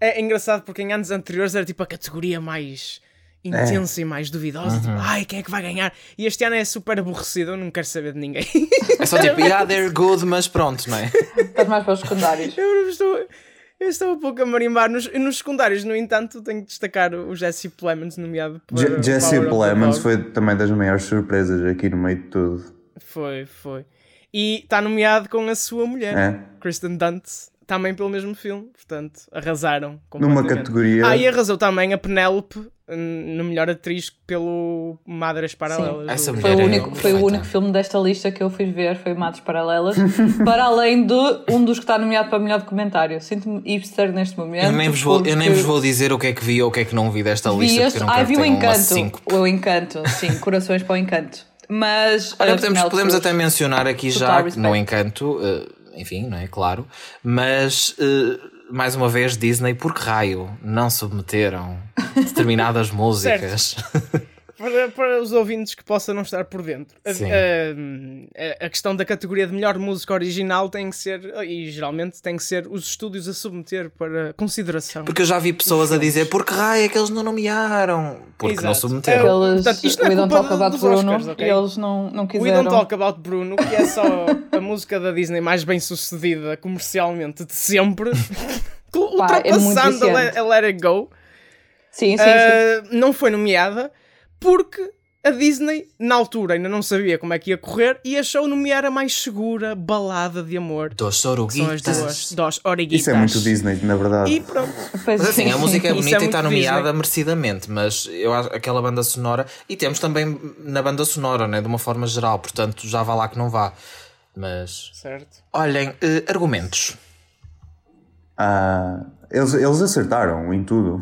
É engraçado porque em anos anteriores era tipo a categoria mais intensa e mais duvidosa. Tipo, ai, quem é que vai ganhar? E este ano é super aborrecido, eu não quero saber de ninguém. É só tipo, yeah, they're good, mas pronto, não é? Estás mais para os secundários. eu estou. Eu estou um pouco a marimbar. Nos, nos secundários, no entanto, tenho que destacar o Jesse Plemons, nomeado por. Je- Jesse Plemons foi também das maiores surpresas aqui no meio de tudo. Foi, foi. E está nomeado com a sua mulher, É. Kristen Dunst, também pelo mesmo filme. Portanto, arrasaram. Numa categoria. Ah, e arrasou também a Penélope no melhor atriz pelo Madres Paralelas. Essa do- mulher Foi o, é único, foi o único filme desta lista que eu fui ver, foi Matos Paralelas, para além de um dos que está nomeado para melhor documentário. Sinto-me hipster neste momento. Eu nem, vos vou, eu nem vos vou dizer o que é que vi ou o que é que não vi desta vi lista, este- porque eu não quero vi ter o Encanto. cinco. O Encanto, sim, corações para o Encanto. Mas. Olha, podemos, podemos até mencionar aqui Total já, respect. no encanto, eh, enfim, não é? Claro, mas eh, mais uma vez, Disney, por que raio não submeteram determinadas músicas? Para, para os ouvintes que possam não estar por dentro, a, a- a questão da categoria de melhor música original tem que ser, e geralmente tem que ser os estúdios a submeter para consideração. Porque eu já vi pessoas a dizer por que raio é que eles não nomearam? Porque não Exato. submeteram. Eles, Portanto, isto não é we don't talk about Bruno Oscars, ok? e eles não, não We quiseram. Don't Talk About Bruno, que é só a música da Disney mais bem sucedida comercialmente de sempre, Pá, é ultrapassando a, Let, viciante. a Let It Go, Sim, sim, sim. uh, não foi nomeada porque a Disney, na altura, ainda não sabia como é que ia correr e achou nomear a mais segura balada de amor. Dos São as duas, dos origuitas. Isso é muito Disney, na verdade. E pronto. Mas assim, sim. a música é Isso bonita é e está nomeada Disney. merecidamente, mas eu acho aquela banda sonora. E temos também na banda sonora, né, de uma forma geral, portanto já vá lá que não vá. Mas Certo. olhem, eh, argumentos. Ah, eles, eles acertaram em tudo.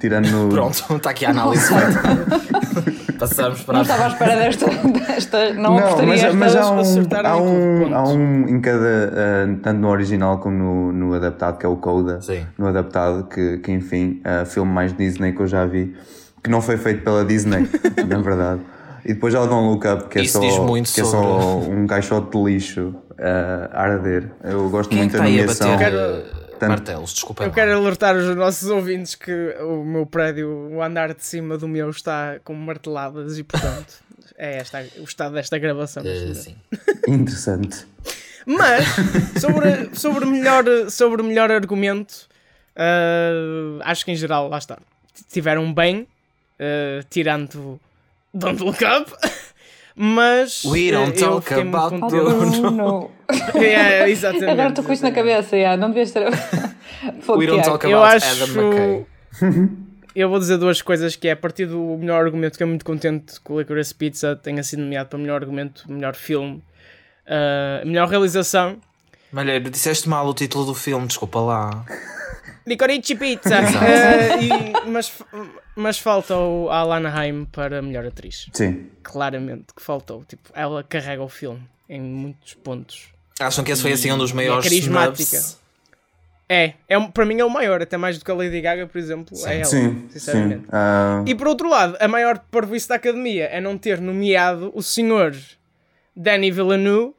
Tirando no. Pronto, está aqui a análise. Passamos para Não estava à espera desta. desta não, Não, mas, esta. mas há um, há, um, há um em cada, ah, tanto no original como no, no adaptado, que é o Coda. Sim. No adaptado, que, que enfim, é filme mais Disney que eu já vi, que não foi feito pela Disney, na verdade. E depois há o Don't Look Up, que, é Isso só, que é sobre- só um caixote de lixo ah, a arder. Eu gosto Quem é muito que da a nomeação. bater Martelos? Desculpa. Eu quero alertar os nossos ouvintes que o meu prédio, o andar de cima do meu está com marteladas e, portanto, é esta, o estado desta gravação. momento. sim. Interessante. Mas, sobre, sobre, melhor, sobre melhor argumento, ah, acho que em geral, lá está, tiveram bem, ah, tirando Don't Look Up. Mas. We don't eh, eu talk about contente. Oh, não. É, exatamente. Agora estou com isto na cabeça, yeah. não devias ter. We don't talk Eu about acho- Adam McKay. Eu vou dizer duas coisas que é a partir do melhor argumento, que é muito contente que o Licorice Pizza tenha sido nomeado para melhor argumento, melhor filme, uh, melhor realização. Malheiro, disseste mal o título do filme, desculpa lá. Licorice Pizza! Uh, e- mas, mas falta o Alana Haim para melhor atriz. Sim. Claramente que faltou. Tipo, ela carrega o filme em muitos pontos. Acham que esse foi assim um dos é maiores carismática. snubs? É, é para mim é o maior, até mais do que a Lady Gaga, por exemplo. é ela, Sim, sinceramente. sim. Ah, E por outro lado, a maior parvoíce da academia é não ter nomeado o senhor Danny Villeneuve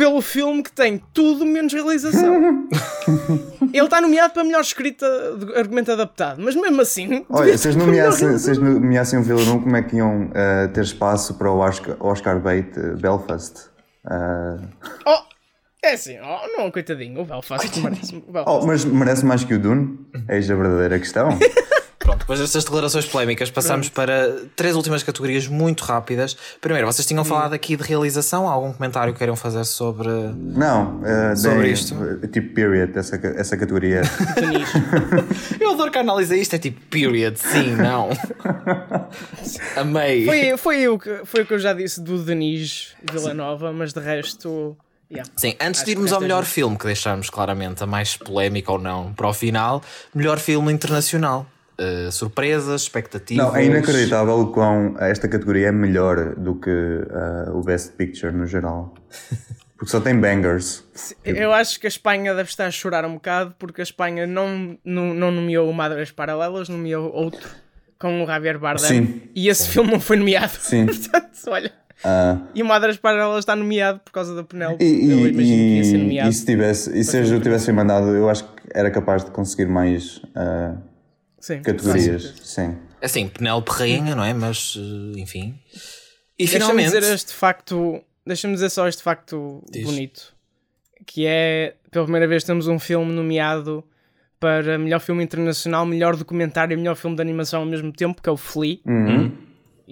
pelo filme que tem tudo menos realização. Ele está nomeado para melhor escrita de argumento adaptado, mas mesmo assim. Olha, se eles melhor nomeassem, se eles nomeassem o como é que iam ah, ter espaço para o Oscar, Oscar Bate eh, Belfast? Ah, Oh, é assim, oh, não, coitadinho, o Belfast merece. o Belfast. oh, mas merece mais que o Dune? Eis a verdadeira questão. Pronto, depois destas declarações polémicas, passamos para três últimas categorias muito rápidas. Primeiro, vocês tinham falado aqui de realização. Há algum comentário que queiram fazer sobre. Não, ah, Sobre deem, isto? eh, tipo period, essa, essa categoria. Eu adoro que analisei isto, é tipo period, sim, não. Amei. Foi, foi, o que, foi o que eu já disse do Denis Villanova, mas de resto. yeah. Sim, antes Acho de irmos ao é melhor filme, que deixámos claramente a mais polémica ou não para o final, melhor filme internacional. Uh, surpresas, expectativas. Não, é inacreditável o quão esta categoria é melhor do que ah, o Best Picture no geral. Porque só tem bangers. Eu acho que a Espanha deve estar a chorar um bocado porque a Espanha não, não, não nomeou o Madres Paralelas, nomeou outro com o Javier Bardem Sim. e esse filme não foi nomeado. Sim. Portanto, olha. Ah, E o Madres Paralelas está nomeado por causa da Penélope. e, eu e, imagino que ia ser e, nomeado. e se tivesse, e se eu tivesse mandado, eu acho que era capaz de conseguir mais ah, Sim, categorias. Sim. Assim, Penélope Rainha, não é? Mas, uh, enfim. E Deixa-me finalmente. dizer este facto. Deixa-me dizer só este facto Diz. bonito. Que é, pela primeira vez, temos um filme nomeado para melhor filme internacional, melhor documentário e melhor filme de animação ao mesmo tempo, que é o Flea. Uhum.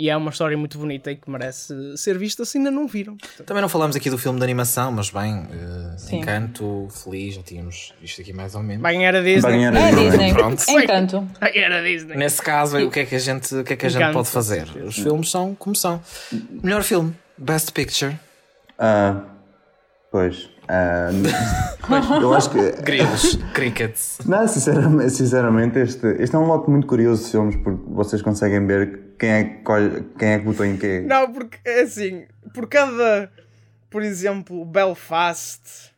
E é uma história muito bonita e que merece ser vista se ainda não viram. Portanto, Também não falamos aqui do filme de animação, mas bem, uh. Encanto, Feliz, já tínhamos visto aqui mais ou menos. Vai ganhar a Disney. Vai ganhar É Disney. Disney. Pronto. Encanto. Vai ganhar a Disney. Nesse caso, o que é que a gente, o que é que a gente Encanto, pode fazer? Os filmes são como são. Melhor filme, Best Picture. Ah, pois. ah, eu acho que. Grilos, Crickets. Não, sinceramente, sinceramente este, este é um lote muito curioso de filmes porque vocês conseguem ver quem é, quem é que botou em quê. Não, porque é assim, por cada, por exemplo, Belfast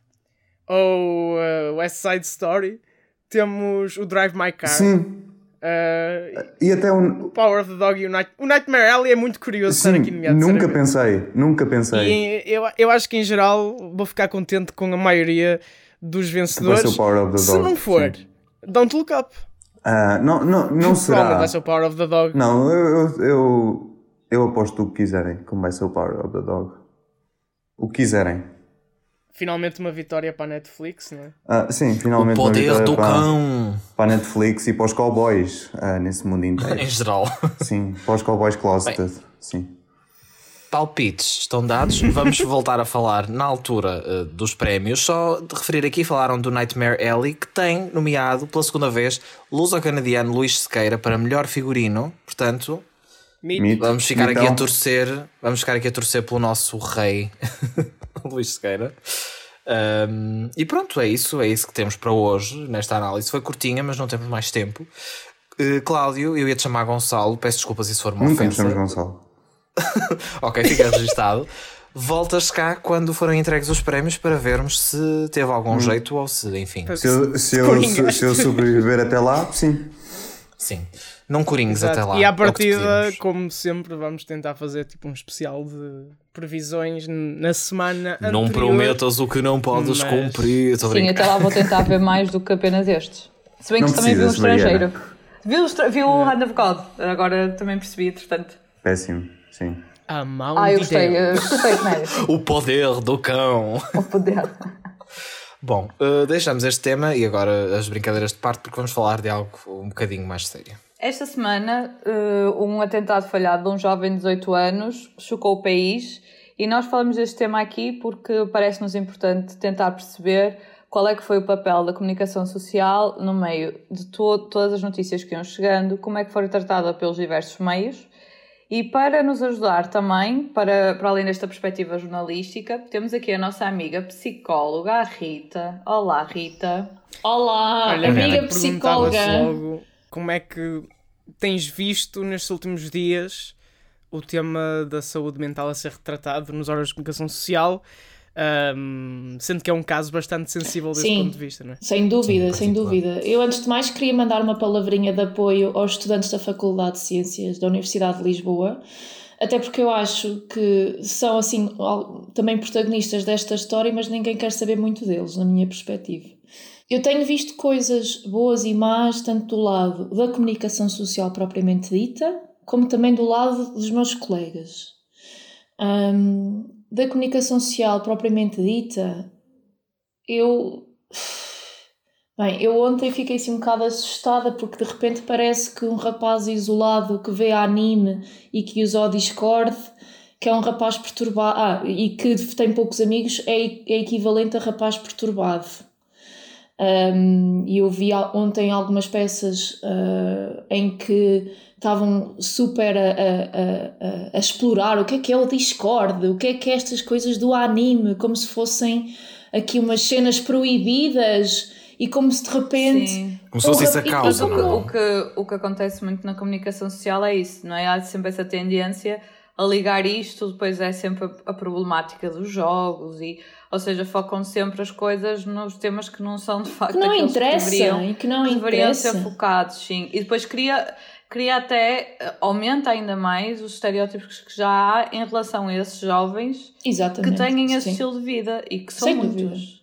ou uh, West Side Story, temos o Drive My Car. Sim, Uh, e até um. Power of the Dog e o, Night... o Nightmare Alley é muito curioso estar Sim, aqui nomeado. nunca pensei, nunca pensei. E eu, eu acho que em geral vou ficar contente com a maioria dos vencedores. ser o Power of the Se Dog, não for, sim. Don't Look Up. Ah, não, não, não será. vai ser o Power of the Dog. Não, eu, eu, eu, eu aposto o que quiserem, como vai ser o Power of the Dog. O que quiserem. Finalmente uma vitória para a Netflix, não é? Ah, sim, finalmente O uma poder vitória do para, cão. para a Netflix e para os cowboys ah, nesse mundo inteiro. Em geral. sim, para os cowboys closeted. Sim. Palpites estão dados. Vamos voltar a falar na altura uh, dos prémios. Só de referir aqui, falaram do Nightmare Alley, que tem nomeado pela segunda vez luso-canadiano Luís Sequeira para melhor figurino. Portanto, Meet. Meet. vamos ficar aqui a torcer. Vamos ficar aqui a torcer pelo nosso rei Luís Sequeira. Um, e pronto, é isso. É isso que temos para hoje nesta análise. Foi curtinha, mas não temos mais tempo. Uh, Cláudio, eu ia te chamar Gonçalo. Peço desculpas se isso for uma Nunca ofensa. chamamos Gonçalo. Ok, fica registado. Voltas cá quando forem entregues os prémios para vermos se teve algum Hum. jeito ou se, enfim. Se eu, se, eu, se eu sobreviver até lá, sim. Sim. Não coringues até lá. E é à te partida, pedimos. como sempre, vamos tentar fazer tipo um especial de previsões na semana Não anterior. prometas o que não podes Mas- cumprir. Sim, até lá vou tentar ver mais do que apenas estes. Se bem que Não também vi um estrangeiro. Viu, viu o Hand of God. Agora também percebi, entretanto. Péssimo, sim. A mão Ah, eu de gostei. Deus. Eu gostei de. O poder do cão. O poder. Bom, uh, deixamos este tema e agora as brincadeiras de parte porque vamos falar de algo um bocadinho mais sério. Esta semana, uh, um atentado falhado de um jovem de 18 anos chocou o país e nós falamos deste tema aqui porque parece-nos importante tentar perceber qual é que foi o papel da comunicação social no meio de to todas as notícias que iam chegando, como é que foi tratada pelos diversos meios. E para nos ajudar também, para, para além desta perspectiva jornalística, temos aqui a nossa amiga psicóloga, a Rita. Olá, Rita. Olá, Olha, amiga psicóloga. Logo como é que tens visto nestes últimos dias o tema da saúde mental a ser retratado nos órgãos de comunicação social? Um, sendo que é um caso bastante sensível desse Sim, ponto de vista, não é? Sem dúvida, Sim, sem dúvida. Eu, antes de mais, queria mandar uma palavrinha de apoio aos estudantes da Faculdade de Ciências da Universidade de Lisboa, até porque eu acho que são, assim, também protagonistas desta história, mas ninguém quer saber muito deles, na minha perspectiva. Eu tenho visto coisas boas e más, tanto do lado da comunicação social propriamente dita, como também do lado dos meus colegas. Um, da comunicação social propriamente dita, eu. Bem, eu ontem fiquei assim um bocado assustada porque de repente parece que um rapaz isolado que vê anime e que usa o Discord, que é um rapaz perturbado ah, e que tem poucos amigos, é, é equivalente a rapaz perturbado. Um, e eu vi ontem algumas peças uh, em que estavam super a, a, a, a, explorar o que é que é o Discord, o que é que é estas coisas do anime, como se fossem aqui umas cenas proibidas e como se de repente. Sim. Como se fosse isso a causa, não é? O que, o que acontece muito na comunicação social é isso, não é? Há sempre essa tendência a ligar isto, depois é sempre a, a problemática dos jogos e ou seja, focam sempre as coisas nos temas que não são de facto que não interessa, que deveriam, e que não deveriam ser focados, sim. E depois cria, cria até, aumenta ainda mais os estereótipos que já há em relação a esses jovens Exatamente, que têm esse sim. estilo de vida e que são Sem muitos. Dúvida.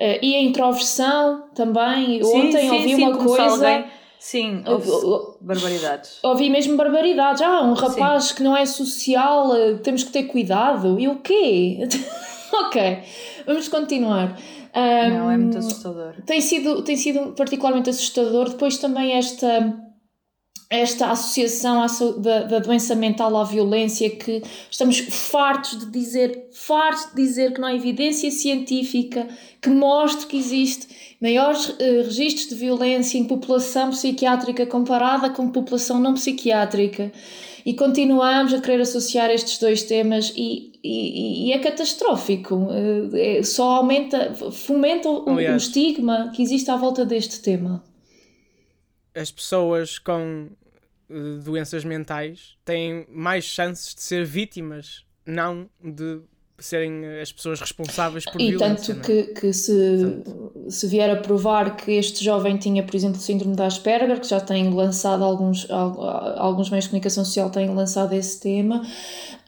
Uh, e a introversão também. Sim, Ontem sim, ouvi sim, uma coisa. Alguém, sim, ouvi, barbaridades. Ouvi mesmo barbaridades. Ah, um rapaz que não é social, eh, temos que ter cuidado. E o quê? ok, vamos continuar. Um, não, é muito assustador. Tem sido, tem sido particularmente assustador. Depois também esta esta associação da, da, doença mental à violência que estamos fartos de dizer, fartos de dizer que não há evidência científica que mostre que existe maiores uh, registros de violência em população psiquiátrica comparada com população não psiquiátrica e continuamos a querer associar estes dois temas e, e, e é catastrófico uh, é, só aumenta, fomenta o, o estigma que existe à volta deste tema as pessoas com doenças mentais têm mais chances de ser vítimas, não de serem as pessoas responsáveis por e violência. E tanto é? que, que se, se vier a provar que este jovem tinha, por exemplo, síndrome de Asperger, que já tem lançado alguns, alguns meios de comunicação social têm lançado esse tema,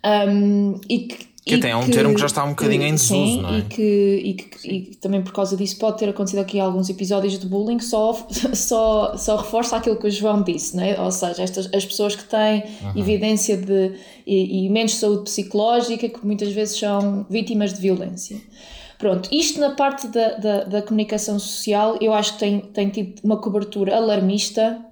um, e que que até é um que, termo que já está um bocadinho que, em desuso, sim, não é? E que, e que e também por causa disso pode ter acontecido aqui alguns episódios de bullying, só, só, só reforça aquilo que o João disse, não é? Ou seja, estas, as pessoas que têm uhum. evidência de e, e menos saúde psicológica, que muitas vezes são vítimas de violência. Pronto, isto na parte da, da, da comunicação social eu acho que tem, tem tido uma cobertura alarmista,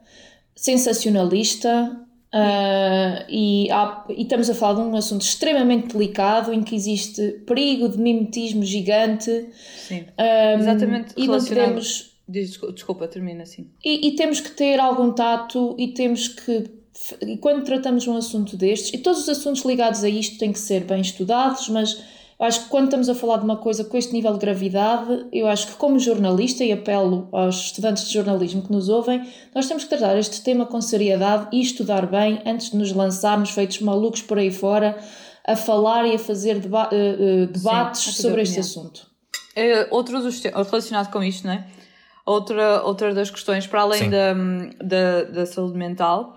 sensacionalista, Uh, e, há, e, estamos a falar de um assunto extremamente delicado em que existe perigo de mimetismo gigante. Sim, um, exatamente. E não podemos. Desculpa, termina assim. E, e, temos que ter algum tato e temos que. E quando tratamos um assunto destes, e todos os assuntos ligados a isto têm que ser bem estudados, mas acho que quando estamos a falar de uma coisa com este nível de gravidade, eu acho que como jornalista, e apelo aos estudantes de jornalismo que nos ouvem, nós temos que tratar este tema com seriedade e estudar bem antes de nos lançarmos feitos malucos por aí fora a falar e a fazer deba uh, uh, debates Sim, sobre este assunto. É, outro dos, relacionado com isto, não é? Outra, outra das questões, para além da, da, da saúde mental,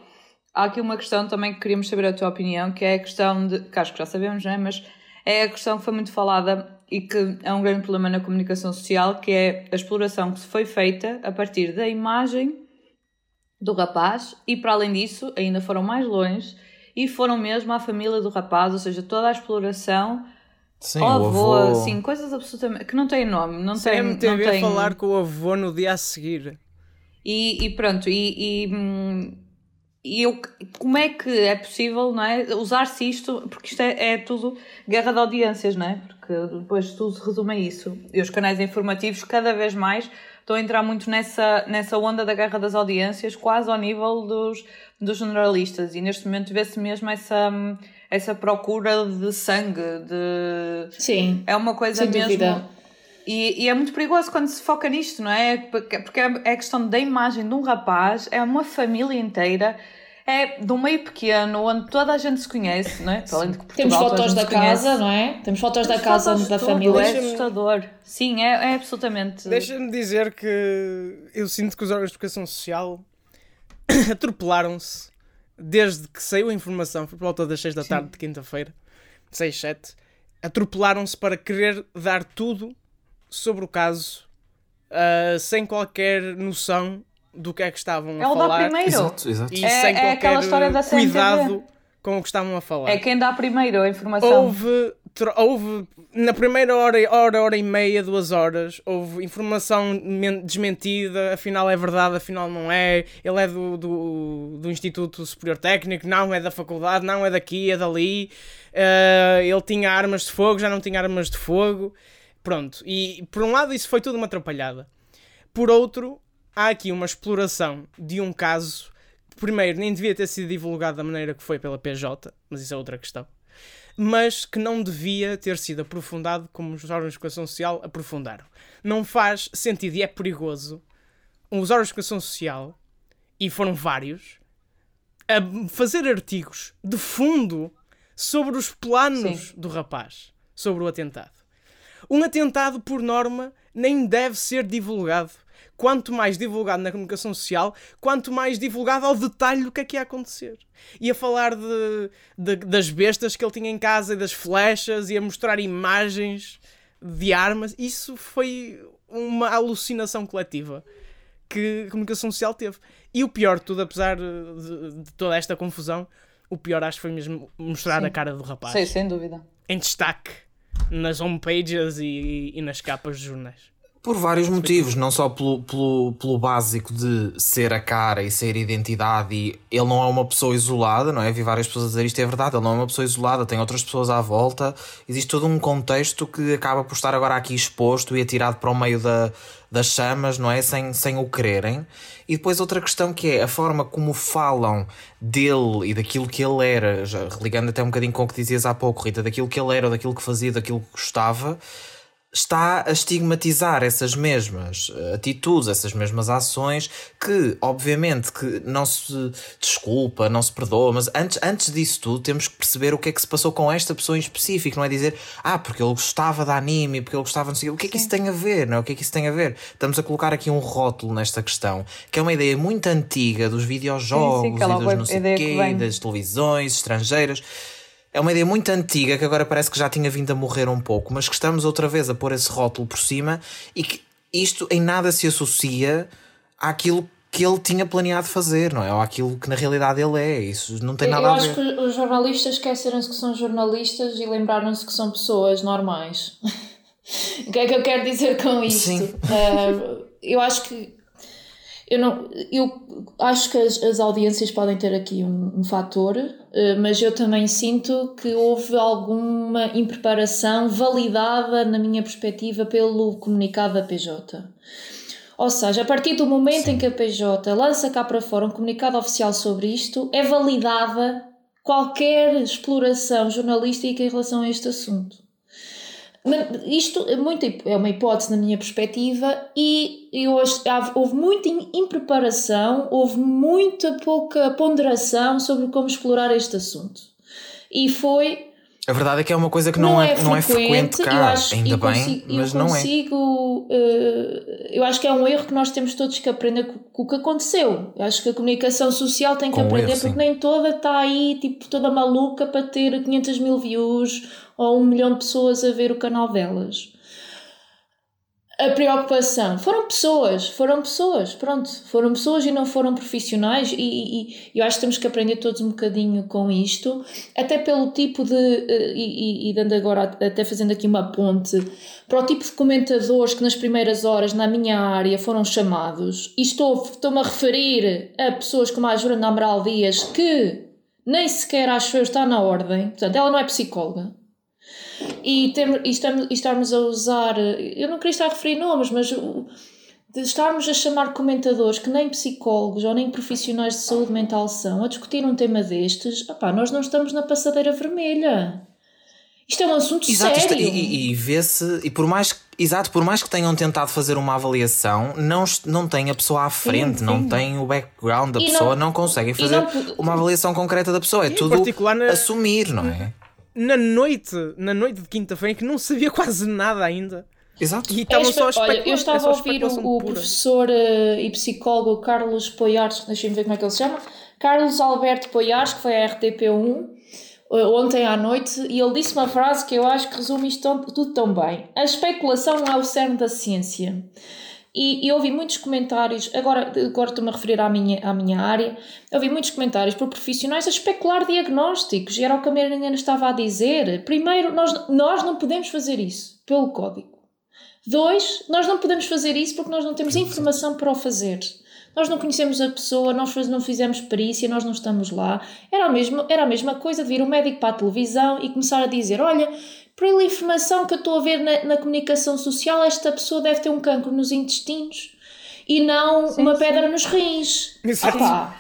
há aqui uma questão também que queríamos saber a tua opinião, que é a questão de, que acho que já sabemos, não é? Mas é a questão que foi muito falada e que é um grande problema na comunicação social, que é a exploração que se foi feita a partir da imagem do rapaz e, para além disso, ainda foram mais longe e foram mesmo à família do rapaz, ou seja, toda a exploração Sim, o avô, avô, sim, coisas absolutamente que não têm nome, não tem, MTV não tem... falar com o avô no dia a seguir. E, e pronto, e, e, hum, e eu, como é que é possível não é, usar-se isto, porque isto é, é, tudo guerra de audiências, não é? Porque depois tudo se resume a isso. E os canais informativos cada vez mais estão a entrar muito nessa, nessa onda da guerra das audiências, quase ao nível dos, dos generalistas. E neste momento vê-se mesmo essa, essa procura de sangue, de... Sim, é uma coisa sem mesmo... Dúvida. E, e, é muito perigoso quando se foca nisto, não é? Porque, porque é a questão da imagem de um rapaz, é uma família inteira, é de um meio pequeno, onde toda a gente se conhece, não é? além de que Portugal, Temos fotos da casa, não é? Temos fotos Temos da casa fotos da família. É assustador. Sim, é, é absolutamente. Deixa-me dizer que eu sinto que os órgãos de educação social atropelaram-se desde que saiu a informação, por volta das 6 da tarde Sim. de quinta-feira, 6, 7, atropelaram-se para querer dar tudo sobre o caso uh, sem qualquer noção do que é que estavam é a falar. É o primeiro. Exato, exato. E é, sem é qualquer cuidado com o que estavam a falar. É quem dá primeiro a informação. Houve, houve na primeira hora, hora, hora e meia, duas horas, houve informação desmentida, afinal é verdade, afinal não é. Ele é do, do, do Instituto Superior Técnico, não é da faculdade, não é daqui, é dali. Uh, ele tinha armas de fogo, já não tinha armas de fogo. Pronto, e por um lado isso foi tudo uma atrapalhada. Por outro, há aqui uma exploração de um caso que, primeiro, nem devia ter sido divulgado da maneira que foi pela PJ, mas isso é outra questão, mas que não devia ter sido aprofundado como os órgãos de educação social aprofundaram. Não faz sentido e é perigoso os órgãos de educação social, e foram vários, a fazer artigos de fundo sobre os planos Sim. do rapaz, sobre o atentado. Um atentado, por norma, nem deve ser divulgado. Quanto mais divulgado na comunicação social, quanto mais divulgado ao detalhe do que é que ia acontecer. Ia falar de, de, das bestas que ele tinha em casa e das flechas, ia mostrar imagens de armas. Isso foi uma alucinação coletiva que a comunicação social teve. E o pior de tudo, apesar de, de toda esta confusão, o pior acho que foi mesmo mostrar Sim. a cara do rapaz. Sim, sem dúvida. Em destaque nas homepages e, e nas capas de jornais. Por vários motivos, não só pelo, pelo, pelo básico de ser a cara e ser a identidade, e ele não é uma pessoa isolada, não é? Vi várias pessoas a dizer isto é verdade, ele não é uma pessoa isolada, tem outras pessoas à volta, existe todo um contexto que acaba por estar agora aqui exposto e atirado para o meio da, das chamas, não é? Sem, sem o quererem. E depois outra questão que é a forma como falam dele e daquilo que ele era, já ligando até um bocadinho com o que dizias há pouco, Rita, daquilo que ele era, daquilo que fazia, daquilo que gostava está a estigmatizar essas mesmas eh, atitudes, essas mesmas ações, que obviamente que não se desculpa, não se perdoa, mas antes, antes disso tudo temos que perceber o que é que se passou com esta pessoa em específico, não é dizer, ah, porque ele gostava de anime, porque ele gostava de o que é que isso tem a ver, não é? O que é que isso tem a ver? Estamos a colocar aqui um rótulo nesta questão, que é uma ideia muito antiga dos videojogos sim, sim, e dos não sei quê, das televisões estrangeiras é uma ideia muito antiga que agora parece que já tinha vindo a morrer um pouco, mas que estamos outra vez a pôr esse rótulo por cima e que isto em nada se associa àquilo que ele tinha planeado fazer, não é? Ou àquilo que na realidade ele é. Isso não tem nada Eu a ver. Eu acho que os jornalistas esqueceram-se que são jornalistas e lembraram-se que são pessoas normais. o que é que eu quero dizer com isto? Sim. Uh, eu acho que eu, não, eu acho que as, as audiências podem ter aqui um, um fator, uh, mas eu também sinto que houve alguma impreparação validada, na minha perspectiva, pelo comunicado da PJ. Ou seja, a partir do momento Sim. em que a PJ lança cá para fora um comunicado oficial sobre isto, é validada qualquer exploração jornalística em relação a este assunto. Isto é, muito, é uma hipótese na minha perspectiva e eu acho, houve muita impreparação, houve muita pouca ponderação sobre como explorar este assunto. E foi a verdade é que é uma coisa que não, não é, é, não é frequente cá, acho, ainda bem, consigo, mas não consigo, é. Uh, eu acho que é um erro que nós temos todos que aprender com, com o que aconteceu. Eu acho que a comunicação social tem que com aprender, erro, porque nem toda está aí, tipo, toda maluca para ter 500 mil views ou um milhão de pessoas a ver o canal delas. a preocupação. Foram pessoas, foram pessoas, pronto, foram pessoas e não foram profissionais, e, e, e eu acho que temos que aprender todos um bocadinho com isto, até pelo tipo de. Eh, e, e, dando agora, até fazendo aqui uma ponte, para o tipo de comentadores que nas primeiras horas na minha área foram chamados, e estou, estou-me a referir a pessoas como a Joana Amaral Dias, que nem sequer acho eu está na ordem, portanto, ela não é psicóloga e, tem, e, estamos, e estarmos a usar, eu não queria estar a referir nomes, mas de estarmos a chamar comentadores que nem psicólogos ou nem profissionais de saúde mental são a discutir um tema destes, opá, nós não estamos na passadeira vermelha. Isto é um assunto Exato, sério. e, e vê-se, e por mais, exato, por mais que tenham tentado fazer uma avaliação, não, não tem a pessoa à frente, sim, sim. não tem o background da e pessoa, não, não conseguem fazer não, uma avaliação concreta da pessoa. É tudo na... assumir, não é? Na noite, na noite de quinta-feira, que não sabia quase nada ainda. Exato. E estavam é, só a Olha, eu estava é a ouvir o, o professor uh, e psicólogo Carlos Poiares, deixem-me ver como é que ele se chama, Carlos Alberto Poiares, que foi a RTP1 uh, eh, ontem à noite, e ele disse uma frase que eu acho que resume isto tudo tão bem. A especulação é o cerne da ciência. E, e ouvi muitos comentários, agora, agora estou-me a referir à minha, à minha área, ouvi muitos comentários por profissionais a especular diagnósticos, e era o que a Mariana estava a dizer. Primeiro, nós, nós não podemos fazer isso pelo código. Dois, nós não podemos fazer isso porque nós não temos informação para o fazer. Nós não conhecemos a pessoa, nós não fizemos perícia, nós não estamos lá. Era a mesma, era a mesma coisa de vir um médico para a televisão e começar a dizer: Olha, pela informação que eu estou a ver na, na comunicação social, esta pessoa deve ter um cancro nos intestinos e não sim, uma pedra nos rins.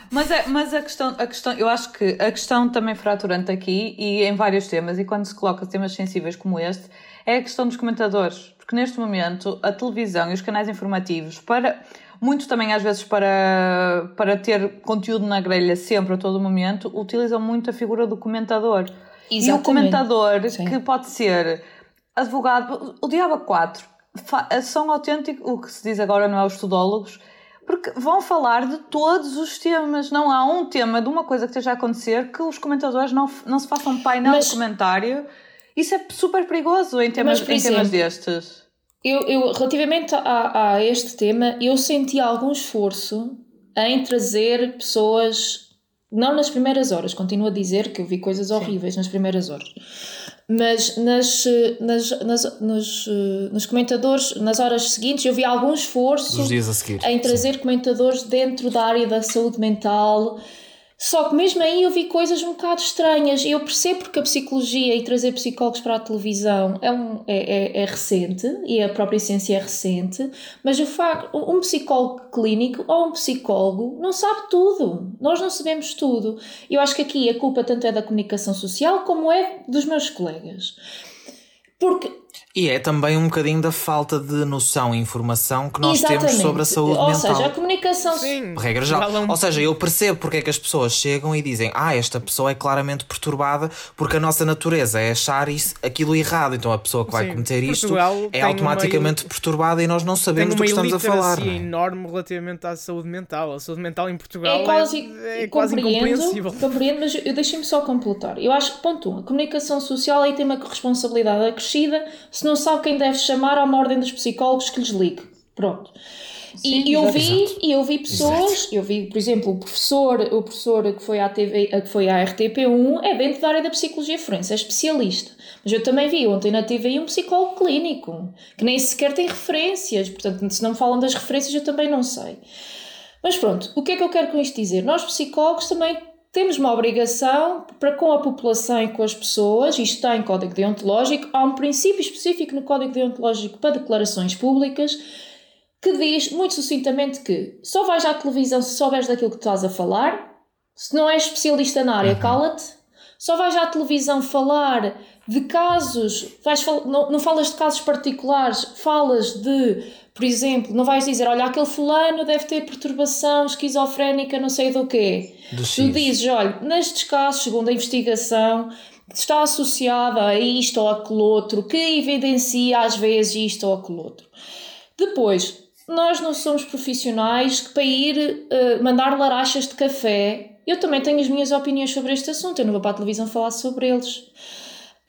Mas, a, mas a, questão, a questão, eu acho que a questão também fraturante aqui e em vários temas, e quando se coloca temas sensíveis como este, é a questão dos comentadores. Porque neste momento a televisão e os canais informativos, para muito também às vezes para, para ter conteúdo na grelha sempre, a todo momento, utilizam muito a figura do comentador. Exatamente. E o comentador, Sim. que pode ser advogado, o Diabo 4, são autênticos, o que se diz agora não é os tudólogos, porque vão falar de todos os temas. Não há um tema de uma coisa que esteja a acontecer que os comentadores não, não se façam painel Mas, de comentário. Isso é super perigoso em temas, em exemplo, temas destes. Eu, eu, relativamente a, a este tema, eu senti algum esforço em trazer pessoas não nas primeiras horas, continuo a dizer que eu vi coisas horríveis Sim. nas primeiras horas. Mas nas, nas, nas, nos, nos comentadores, nas horas seguintes, eu vi algum esforço em trazer Sim. comentadores dentro da área da saúde mental, só que mesmo aí eu vi coisas um bocado estranhas. Eu percebo que a psicologia e trazer psicólogos para a televisão é, um, é, é, é recente e a própria ciência é recente, mas o facto, um psicólogo clínico ou um psicólogo não sabe tudo. Nós não sabemos tudo. Eu acho que aqui a culpa tanto é da comunicação social como é dos meus colegas. Porque e é também um bocadinho da falta de noção e informação que nós Exatamente. temos sobre a saúde Ou mental. Ou seja, a comunicação. Sim. Regra geral. Ou seja, eu percebo porque é que as pessoas chegam e dizem: Ah, esta pessoa é claramente perturbada porque a nossa natureza é achar isso, aquilo errado. Então a pessoa que vai Sim. cometer isto Portugal é automaticamente uma... perturbada e nós não sabemos do que estamos a falar. Tem uma enorme relativamente à saúde mental. A saúde mental em Portugal é quase, é, é quase incompreensível. Compreendo, mas deixem-me só completar. Eu acho que, ponto um, a comunicação social aí tem uma responsabilidade acrescida. Se não sabe quem deve chamar, há uma ordem dos psicólogos que lhes ligue. Pronto. Sim, e eu vi, eu vi pessoas, exato. eu vi, por exemplo, o professor, o professor que foi à TV, que foi à RTP1, é dentro da área da psicologia forense, é especialista. Mas eu também vi ontem na TV um psicólogo clínico, que nem sequer tem referências, portanto, se não me falam das referências, eu também não sei. Mas pronto, o que é que eu quero com isto dizer? Nós psicólogos também temos uma obrigação para com a população e com as pessoas, isto está em Código Deontológico, há um princípio específico no Código Deontológico para declarações públicas que diz muito sucintamente que só vais à televisão se souberes daquilo que estás a falar, se não és especialista na área, uhum. cala-te, só vais à televisão falar de casos, vais, não, não falas de casos particulares, falas de por exemplo, não vais dizer, olha, aquele fulano deve ter perturbação esquizofrénica, não sei do quê. Do tu dizes, olha, nestes casos, segundo a investigação, está associada a isto ou aquele outro, que evidencia às vezes isto ou aquele outro. Depois, nós não somos profissionais que para ir uh, mandar larachas de café. Eu também tenho as minhas opiniões sobre este assunto, eu não vou para a televisão falar sobre eles.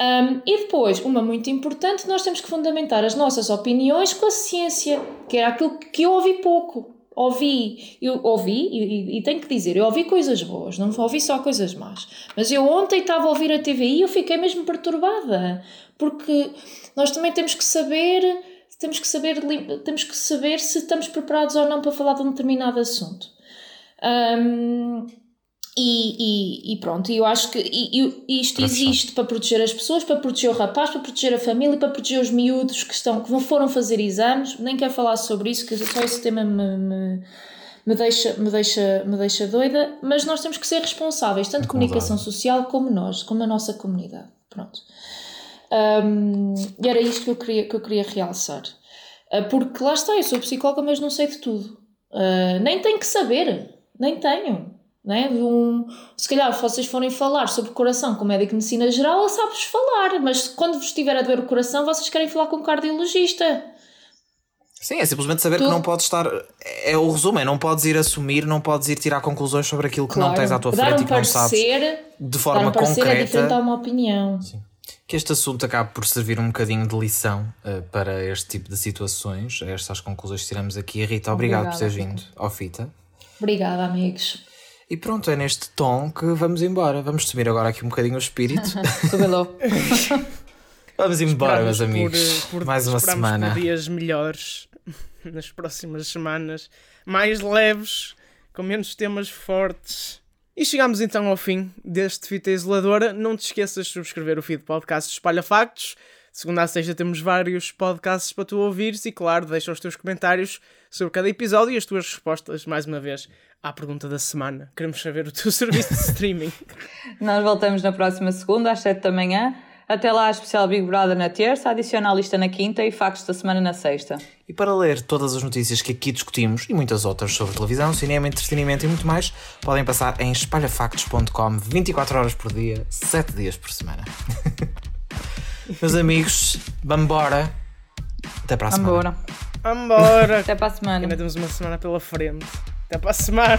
Um, e depois, uma muito importante, nós temos que fundamentar as nossas opiniões com a ciência, que era aquilo que eu ouvi pouco. Ouvi, eu ouvi, e, e, tenho que dizer, eu ouvi coisas boas, não ouvi só coisas más. Mas eu ontem estava a ouvir a TVI e eu fiquei mesmo perturbada, porque nós também temos que saber, temos que saber, temos que saber se estamos preparados ou não para falar de um determinado assunto. Um, e, e, e, pronto, eu acho que e, isto existe para proteger as pessoas, para proteger o rapaz, para proteger a família, para proteger os miúdos que, estão, que foram fazer exames. Nem quero falar sobre isso, que só esse tema me, me, me, deixa, me, deixa, me deixa doida. Mas nós temos que ser responsáveis, tanto é comunicação social como nós, como a nossa comunidade. Pronto. Um, e era isto que eu queria, que eu queria realçar. Uh, porque lá está, eu sou psicóloga, mas não sei de tudo. Uh, nem tenho que saber, nem tenho. Né? Se calhar, se vocês forem falar sobre o coração com o médico de medicina geral, ele sabe-vos falar, mas quando vos estiver a doer o coração, vocês querem falar com um cardiologista. Sim, é simplesmente saber tu... que não podes estar. É o resumo, é não podes ir assumir, não podes ir tirar conclusões sobre aquilo que claro. não tens à tua dar frente um e que não sabes de forma dar um concreta. É diferente a uma opinião. Sim. Que este assunto acabe por servir um bocadinho de lição uh, para este tipo de situações, estas conclusões que tiramos aqui. Rita, obrigado Obrigada, por teres vindo ao Fita. Obrigada, amigos. E pronto, é neste tom que vamos embora. Vamos subir agora aqui um bocadinho o espírito. Subelou. vamos embora, meus amigos. Por, por, Mais uma semana. Por dias melhores nas próximas semanas, mais leves, com menos temas fortes. E chegamos então ao fim deste Fita Isoladora. Não te esqueças de subscrever o feed podcast Espalha Factos. Segunda a sexta temos vários podcasts para tu ouvires e, claro, deixa os teus comentários sobre cada episódio e as tuas respostas, mais uma vez, à pergunta da semana. Queremos saber o teu serviço de streaming. Nós voltamos na próxima segunda, às 7 da manhã. Até lá, a especial Big Brother na terça, adiciona a lista na quinta e factos da semana na sexta. E para ler todas as notícias que aqui discutimos e muitas outras sobre televisão, cinema, entretenimento e muito mais, podem passar em espalhafactos.com 24 horas por dia, 7 dias por semana. Meus amigos, vamos embora. Até para a semana. Vambora. Até para a semana. Ainda temos uma semana pela frente. Até para a semana.